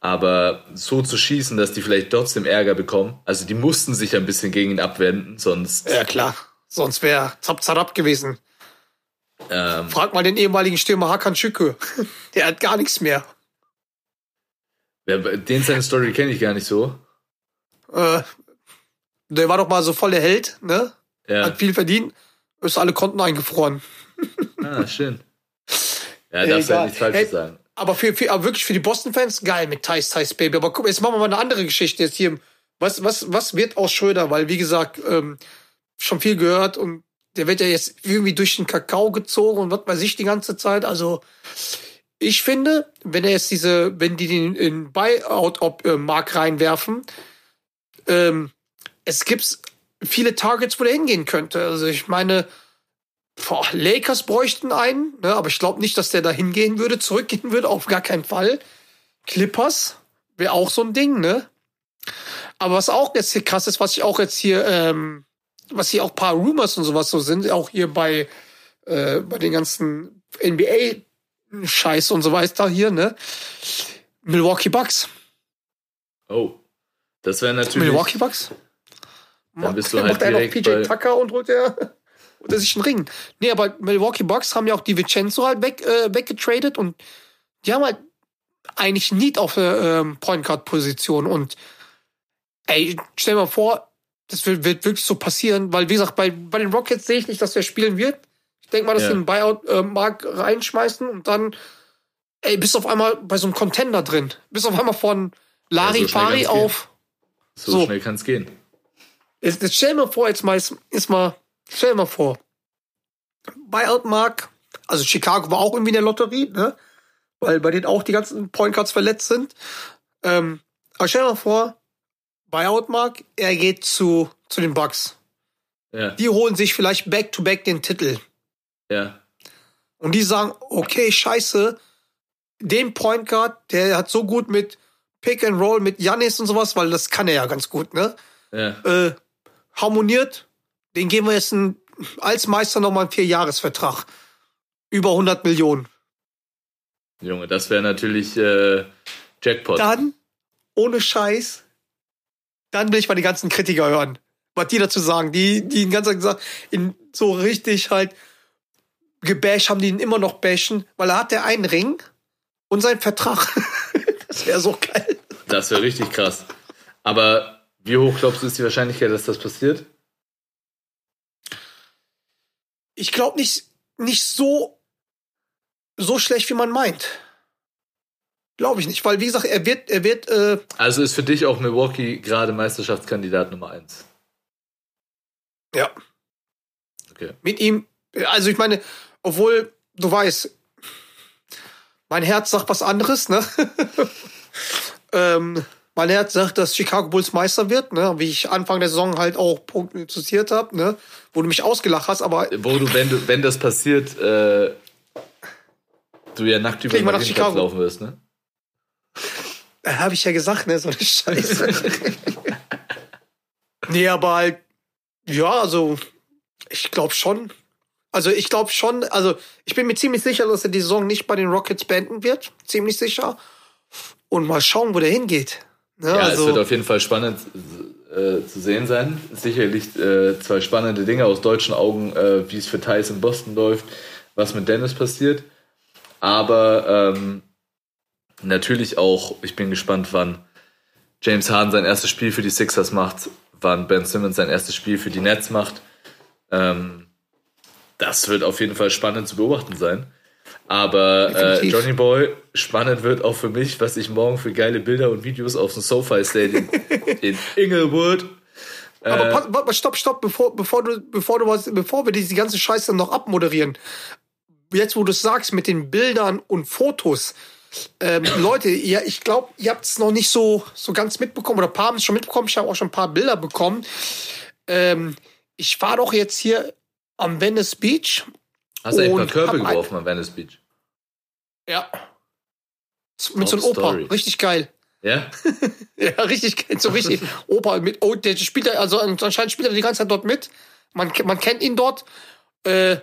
[SPEAKER 3] aber so zu schießen, dass die vielleicht trotzdem Ärger bekommen. Also die mussten sich ein bisschen gegen ihn abwenden, sonst
[SPEAKER 2] Ja, klar. Sonst wäre Zap Zarab gewesen.
[SPEAKER 3] ähm,
[SPEAKER 2] Frag mal den ehemaligen Stürmer Hakan Şükür. Der hat gar nichts mehr.
[SPEAKER 3] den seine Story kenne ich gar nicht so.
[SPEAKER 2] Äh, der war doch mal so voll der Held, ne?
[SPEAKER 3] Ja.
[SPEAKER 2] Hat viel verdient. Ist alle Konten eingefroren.
[SPEAKER 3] Ah, schön. Ja, darfst halt nichts Falsches
[SPEAKER 2] Ey,
[SPEAKER 3] sagen.
[SPEAKER 2] Aber für, für aber wirklich für die Boston-Fans geil mit Thais Thais Baby. Aber guck, jetzt machen wir mal eine andere Geschichte jetzt hier. Was, was, was wird aus Schröder? Weil, wie gesagt, ähm, schon viel gehört und der wird ja jetzt irgendwie durch den Kakao gezogen und was weiß ich die ganze Zeit. Also, ich finde, wenn er jetzt diese, wenn die den in Buyout-Markt reinwerfen, ähm, es gibt viele Targets, wo der hingehen könnte. Also, ich meine, Boah, Lakers bräuchten einen, ne, aber ich glaube nicht, dass der da hingehen würde, zurückgehen würde, auf gar keinen Fall. Clippers wäre auch so ein Ding, ne? Aber was auch jetzt hier krass ist, was ich auch jetzt hier, ähm, was hier auch paar Rumors und sowas so sind, auch hier bei, äh, bei den ganzen NBA-Scheiß und so weiter hier, ne? Milwaukee Bucks.
[SPEAKER 3] Oh. Das wäre natürlich.
[SPEAKER 2] Milwaukee Bucks?
[SPEAKER 3] Dann bist du
[SPEAKER 2] Macht
[SPEAKER 3] halt
[SPEAKER 2] er noch
[SPEAKER 3] direkt
[SPEAKER 2] PJ
[SPEAKER 3] bei-
[SPEAKER 2] Tucker und holt er, er sich einen Ring. Nee, aber Milwaukee Bucks haben ja auch die Vincenzo halt weg, äh, weggetradet und die haben halt eigentlich Need auf der ähm, Point Guard Position und ey, stell dir mal vor, das wird, wird wirklich so passieren, weil wie gesagt, bei, bei den Rockets sehe ich nicht, dass der spielen wird. Ich denke mal, dass
[SPEAKER 3] Ja.
[SPEAKER 2] sie einen Buyout-Markt reinschmeißen und dann ey, bist du auf einmal bei so einem Contender drin. Bist auf einmal von Larry
[SPEAKER 3] Ja, so gehen.
[SPEAKER 2] auf
[SPEAKER 3] So,
[SPEAKER 2] So.
[SPEAKER 3] schnell kann es gehen.
[SPEAKER 2] Jetzt, jetzt stell dir mal vor, jetzt mal, ist, ist mal, stell dir mal vor. Buyout Mark, also Chicago war auch irgendwie in der Lotterie, ne? Weil bei denen auch die ganzen Point Cards verletzt sind. Ähm, aber stell dir mal vor, Buyout Mark, er geht zu, zu den Bucks.
[SPEAKER 3] Ja,
[SPEAKER 2] Die holen sich vielleicht back to back den Titel.
[SPEAKER 3] ja.
[SPEAKER 2] Und die sagen, okay, scheiße, den Point Guard, der hat so gut mit Pick and Roll, mit Janis und sowas, weil das kann er ja ganz gut, ne?
[SPEAKER 3] Ja,
[SPEAKER 2] äh, harmoniert, den geben wir jetzt einen, als Meister nochmal einen Vierjahresvertrag. Über 100 Millionen.
[SPEAKER 3] Junge, das wäre natürlich äh, Jackpot.
[SPEAKER 2] Dann, ohne Scheiß, dann will ich mal die ganzen Kritiker hören. Was die dazu sagen. Die, die den ganzen Tag gesagt, in so richtig halt gebasht haben, die ihn immer noch bashen, weil er hat der einen Ring und seinen Vertrag. das wäre so geil.
[SPEAKER 3] Das wäre richtig krass. Aber wie hoch glaubst du ist die Wahrscheinlichkeit, dass das passiert?
[SPEAKER 2] Ich glaube nicht, nicht so, so schlecht, wie man meint. Glaube ich nicht, weil wie gesagt, er wird, er wird, äh,
[SPEAKER 3] Also ist für dich auch Milwaukee gerade Meisterschaftskandidat Nummer eins.
[SPEAKER 2] ja,
[SPEAKER 3] Okay.
[SPEAKER 2] mit ihm, also ich meine, obwohl, du weißt, mein Herz sagt was anderes, ne? ähm, mein Herz sagt, dass Chicago Bulls Meister wird, ne? Wie ich Anfang der Saison halt auch prognostiziert habe, ne? Wo du mich ausgelacht hast, aber
[SPEAKER 3] Wo du, wenn du, wenn das passiert, äh, du ja nackt über den
[SPEAKER 2] Chicago.
[SPEAKER 3] laufen wirst, ne?
[SPEAKER 2] Habe ich ja gesagt, ne? So eine Scheiße. nee, aber halt, ja, also, ich glaube schon. Also, ich glaube schon, also, ich bin mir ziemlich sicher, dass er die Saison nicht bei den Rockets beenden wird. Ziemlich sicher. Und mal schauen, wo der hingeht. Ne?
[SPEAKER 3] Ja, es
[SPEAKER 2] also,
[SPEAKER 3] wird auf jeden Fall spannend äh, zu sehen sein. Sicherlich äh, zwei spannende Dinge aus deutschen Augen, äh, wie es für Thais in Boston läuft, was mit Dennis passiert. Aber ähm, natürlich auch, ich bin gespannt, wann James Harden sein erstes Spiel für die Sixers macht, wann Ben Simmons sein erstes Spiel für die Nets macht. Ähm, das wird auf jeden Fall spannend zu beobachten sein. Aber äh. Johnny Boy, spannend wird auch für mich, was ich morgen für geile Bilder und Videos auf dem SoFi Stadium in Inglewood.
[SPEAKER 2] aber
[SPEAKER 3] äh,
[SPEAKER 2] pass, warte mal, stopp, stopp, bevor, bevor du, bevor du was, bevor wir diese ganze Scheiße noch abmoderieren. Jetzt, wo du es sagst, mit den Bildern und Fotos. Ähm, Leute, ja, ich glaube, ihr habt es noch nicht so, so ganz mitbekommen, oder ein paar haben es schon mitbekommen. Ich habe auch schon ein paar Bilder bekommen. Ähm, ich war doch jetzt hier am Venice Beach.
[SPEAKER 3] Hast du ein
[SPEAKER 2] und
[SPEAKER 3] Körbe
[SPEAKER 2] ein-
[SPEAKER 3] geworfen am Venice Beach?
[SPEAKER 2] Ja. Mit so einem
[SPEAKER 3] Top
[SPEAKER 2] Opa.
[SPEAKER 3] Story.
[SPEAKER 2] Richtig geil.
[SPEAKER 3] Ja?
[SPEAKER 2] Ja, richtig, geil, so richtig. Opa mit, oh, der spielt, also anscheinend spielt er die ganze Zeit dort mit. Man, man kennt ihn dort. Äh,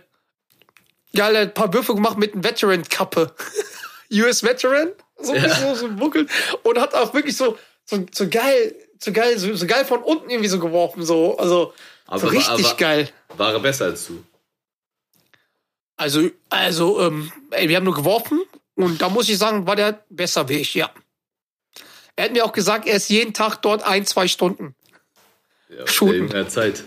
[SPEAKER 2] ja, er hat ein paar Würfe gemacht mit einem Veteran-Kappe. US Veteran. So,
[SPEAKER 3] Ja.
[SPEAKER 2] so, so buckelt. Und hat auch wirklich so, so, so geil, so geil, so, so geil von unten irgendwie so geworfen. So, also, so
[SPEAKER 3] Aber-
[SPEAKER 2] richtig
[SPEAKER 3] aber-
[SPEAKER 2] geil.
[SPEAKER 3] War er besser als du?
[SPEAKER 2] Also, also, ähm, ey, wir haben nur geworfen und da muss ich sagen, war der besser wie ich, ja. Er hat mir auch gesagt, er ist jeden Tag dort ein, zwei Stunden.
[SPEAKER 3] Ja,
[SPEAKER 2] Shooten.
[SPEAKER 3] In der Zeit.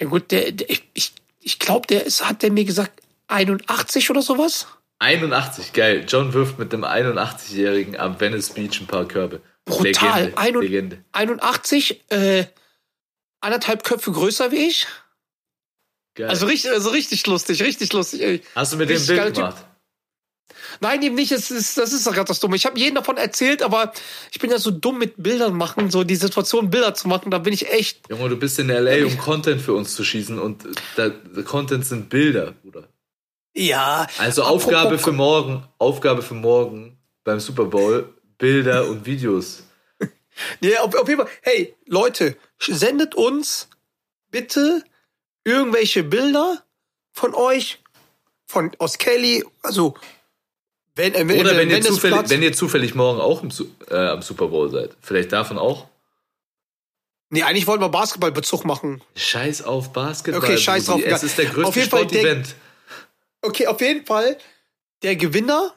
[SPEAKER 2] Ja gut, der, der ich, ich, ich glaube, der ist, hat der mir gesagt, 81 oder sowas?
[SPEAKER 3] 81, geil. John wirft mit einem 81-Jährigen am Venice Beach ein paar Körbe.
[SPEAKER 2] Brutal.
[SPEAKER 3] Legende.
[SPEAKER 2] Ein
[SPEAKER 3] Legende.
[SPEAKER 2] 81, äh, anderthalb Köpfe größer wie ich.
[SPEAKER 3] Geil.
[SPEAKER 2] Also richtig, also richtig lustig, richtig lustig.
[SPEAKER 3] Hast du mit dem Bild
[SPEAKER 2] geiler Typ.
[SPEAKER 3] gemacht?
[SPEAKER 2] Nein, eben nicht. Es ist, das ist doch gerade das Dumme. Ich habe jeden davon erzählt, aber ich bin ja so dumm mit Bildern machen, so die Situation Bilder zu machen. Da bin ich echt.
[SPEAKER 3] Junge, du bist in L.A., um Content für uns zu schießen und da, Content sind Bilder, Bruder.
[SPEAKER 2] Ja.
[SPEAKER 3] Also
[SPEAKER 2] Apropos
[SPEAKER 3] Aufgabe für morgen, Aufgabe für morgen beim Super Bowl, Bilder und Videos.
[SPEAKER 2] Ja, auf, auf jeden Fall. Hey, Leute, sendet uns bitte irgendwelche Bilder von euch, von aus Kelly, also wenn, äh, wenn,
[SPEAKER 3] Oder wenn, ihr
[SPEAKER 2] es
[SPEAKER 3] zufällig,
[SPEAKER 2] Platz-
[SPEAKER 3] wenn ihr zufällig morgen auch im, äh, am Super Bowl seid. Vielleicht davon auch.
[SPEAKER 2] Nee, eigentlich wollten wir Basketballbezug machen.
[SPEAKER 3] Scheiß auf Basketball.
[SPEAKER 2] Okay, scheiß
[SPEAKER 3] Brudi.
[SPEAKER 2] drauf,
[SPEAKER 3] Es ist der größte
[SPEAKER 2] Auf jeden Fall der-
[SPEAKER 3] Sportevent.
[SPEAKER 2] Okay, auf jeden Fall der Gewinner.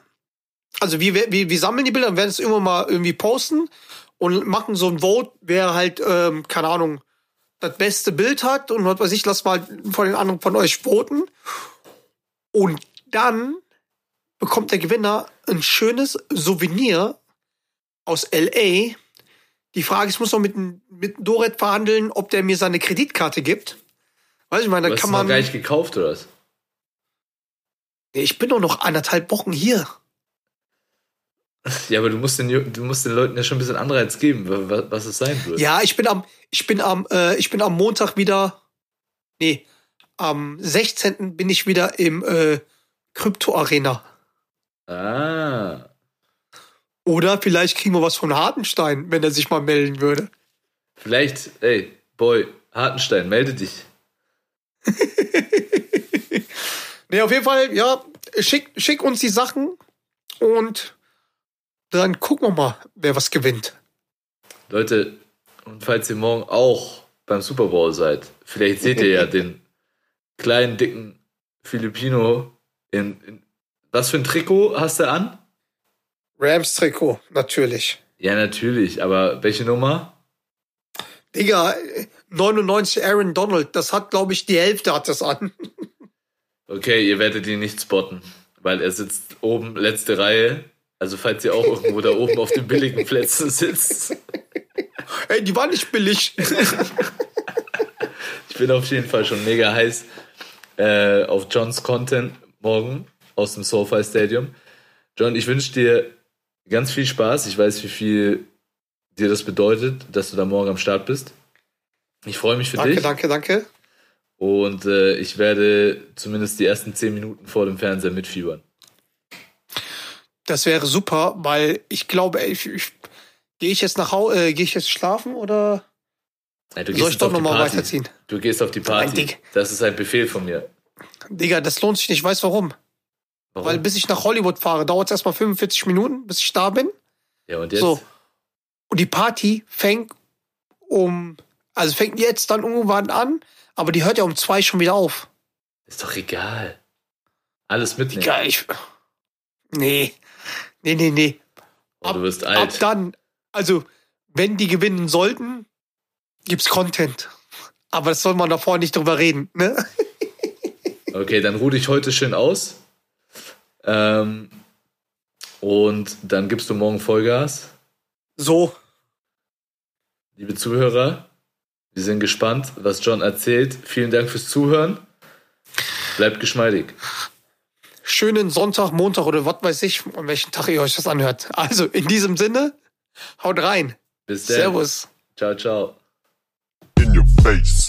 [SPEAKER 2] Also wir, wir, wir sammeln die Bilder und werden es irgendwann mal irgendwie posten und machen so ein Vote, wer halt, ähm, keine Ahnung, das beste Bild hat und was weiß ich, lass mal von den anderen von euch voten. Und dann bekommt der Gewinner ein schönes Souvenir aus LA. Die Frage ist, ich muss noch mit, mit Doret verhandeln, ob der mir seine Kreditkarte gibt. Weiß ich
[SPEAKER 3] Du
[SPEAKER 2] dann
[SPEAKER 3] hast
[SPEAKER 2] kann man.
[SPEAKER 3] gar nicht gekauft, oder was?
[SPEAKER 2] Ich bin doch noch anderthalb Wochen hier.
[SPEAKER 3] Ja, aber du musst den, du musst den Leuten ja schon ein bisschen Anreiz geben, wa- wa- was es sein wird.
[SPEAKER 2] Ja, ich bin am, ich bin am, äh, ich bin am Montag wieder. Nee, am 16. bin ich wieder im äh, Krypto Arena.
[SPEAKER 3] Ah.
[SPEAKER 2] Oder vielleicht kriegen wir was von Hartenstein, wenn er sich mal melden würde.
[SPEAKER 3] Vielleicht, ey, Boy, Hartenstein, melde dich.
[SPEAKER 2] Nee, auf jeden Fall, ja, schick, schick uns die Sachen und dann gucken wir mal, wer was gewinnt.
[SPEAKER 3] Leute, und falls ihr morgen auch beim Super Bowl seid, vielleicht seht ihr ja den kleinen, dicken Filipino in, in was für ein Trikot hast du an?
[SPEAKER 2] Rams Trikot, natürlich.
[SPEAKER 3] Ja, natürlich, aber welche Nummer?
[SPEAKER 2] Digga, 99 Aaron Donald, das hat, glaube ich, die Hälfte hat das an.
[SPEAKER 3] Okay, ihr werdet ihn nicht spotten, weil er sitzt oben, letzte Reihe. Also falls ihr auch irgendwo da oben auf den billigen Plätzen sitzt.
[SPEAKER 2] Ey, die war nicht billig.
[SPEAKER 3] Ich bin auf jeden Fall schon mega heiß äh, auf Johns Content morgen aus dem SoFi Stadium. John, ich wünsche dir ganz viel Spaß. Ich weiß, wie viel dir das bedeutet, dass du da morgen am Start bist. Ich freue mich für
[SPEAKER 2] danke,
[SPEAKER 3] dich.
[SPEAKER 2] danke, danke.
[SPEAKER 3] Und äh, ich werde zumindest die ersten zehn Minuten vor dem Fernseher mitfiebern.
[SPEAKER 2] Das wäre super, weil ich glaube, ich, ich, gehe ich jetzt nach Hause, äh, gehe ich jetzt schlafen oder
[SPEAKER 3] Ja, du
[SPEAKER 2] soll ich doch nochmal weiterziehen?
[SPEAKER 3] Du gehst auf die Party. Das ist ein Befehl von mir.
[SPEAKER 2] Digga, das lohnt sich nicht, ich weiß warum.
[SPEAKER 3] Warum?
[SPEAKER 2] Weil bis ich nach Hollywood fahre, dauert es erstmal 45 Minuten, bis ich da bin.
[SPEAKER 3] ja, und jetzt?
[SPEAKER 2] So. Und die Party fängt um, also fängt jetzt dann irgendwann an, aber die hört ja um zwei schon wieder auf.
[SPEAKER 3] Ist doch egal. Alles mitnehmen.
[SPEAKER 2] Digga, ich. Nee. Nee, nee, nee.
[SPEAKER 3] Oh, du wirst
[SPEAKER 2] Ab
[SPEAKER 3] alt.
[SPEAKER 2] dann, also, wenn die gewinnen sollten, gibt's Content. Aber das soll man davor nicht drüber reden, ne?
[SPEAKER 3] Okay, dann ruh dich heute schön aus. Ähm, und dann gibst du morgen Vollgas.
[SPEAKER 2] So.
[SPEAKER 3] Liebe Zuhörer, wir sind gespannt, was John erzählt. Vielen Dank fürs Zuhören. Bleibt geschmeidig.
[SPEAKER 2] Schönen Sonntag, Montag oder was weiß ich, an welchen Tag ihr euch das anhört. Also, in diesem Sinne, haut rein.
[SPEAKER 3] Bis dann.
[SPEAKER 2] Servus.
[SPEAKER 3] Ciao, ciao.
[SPEAKER 1] In your face.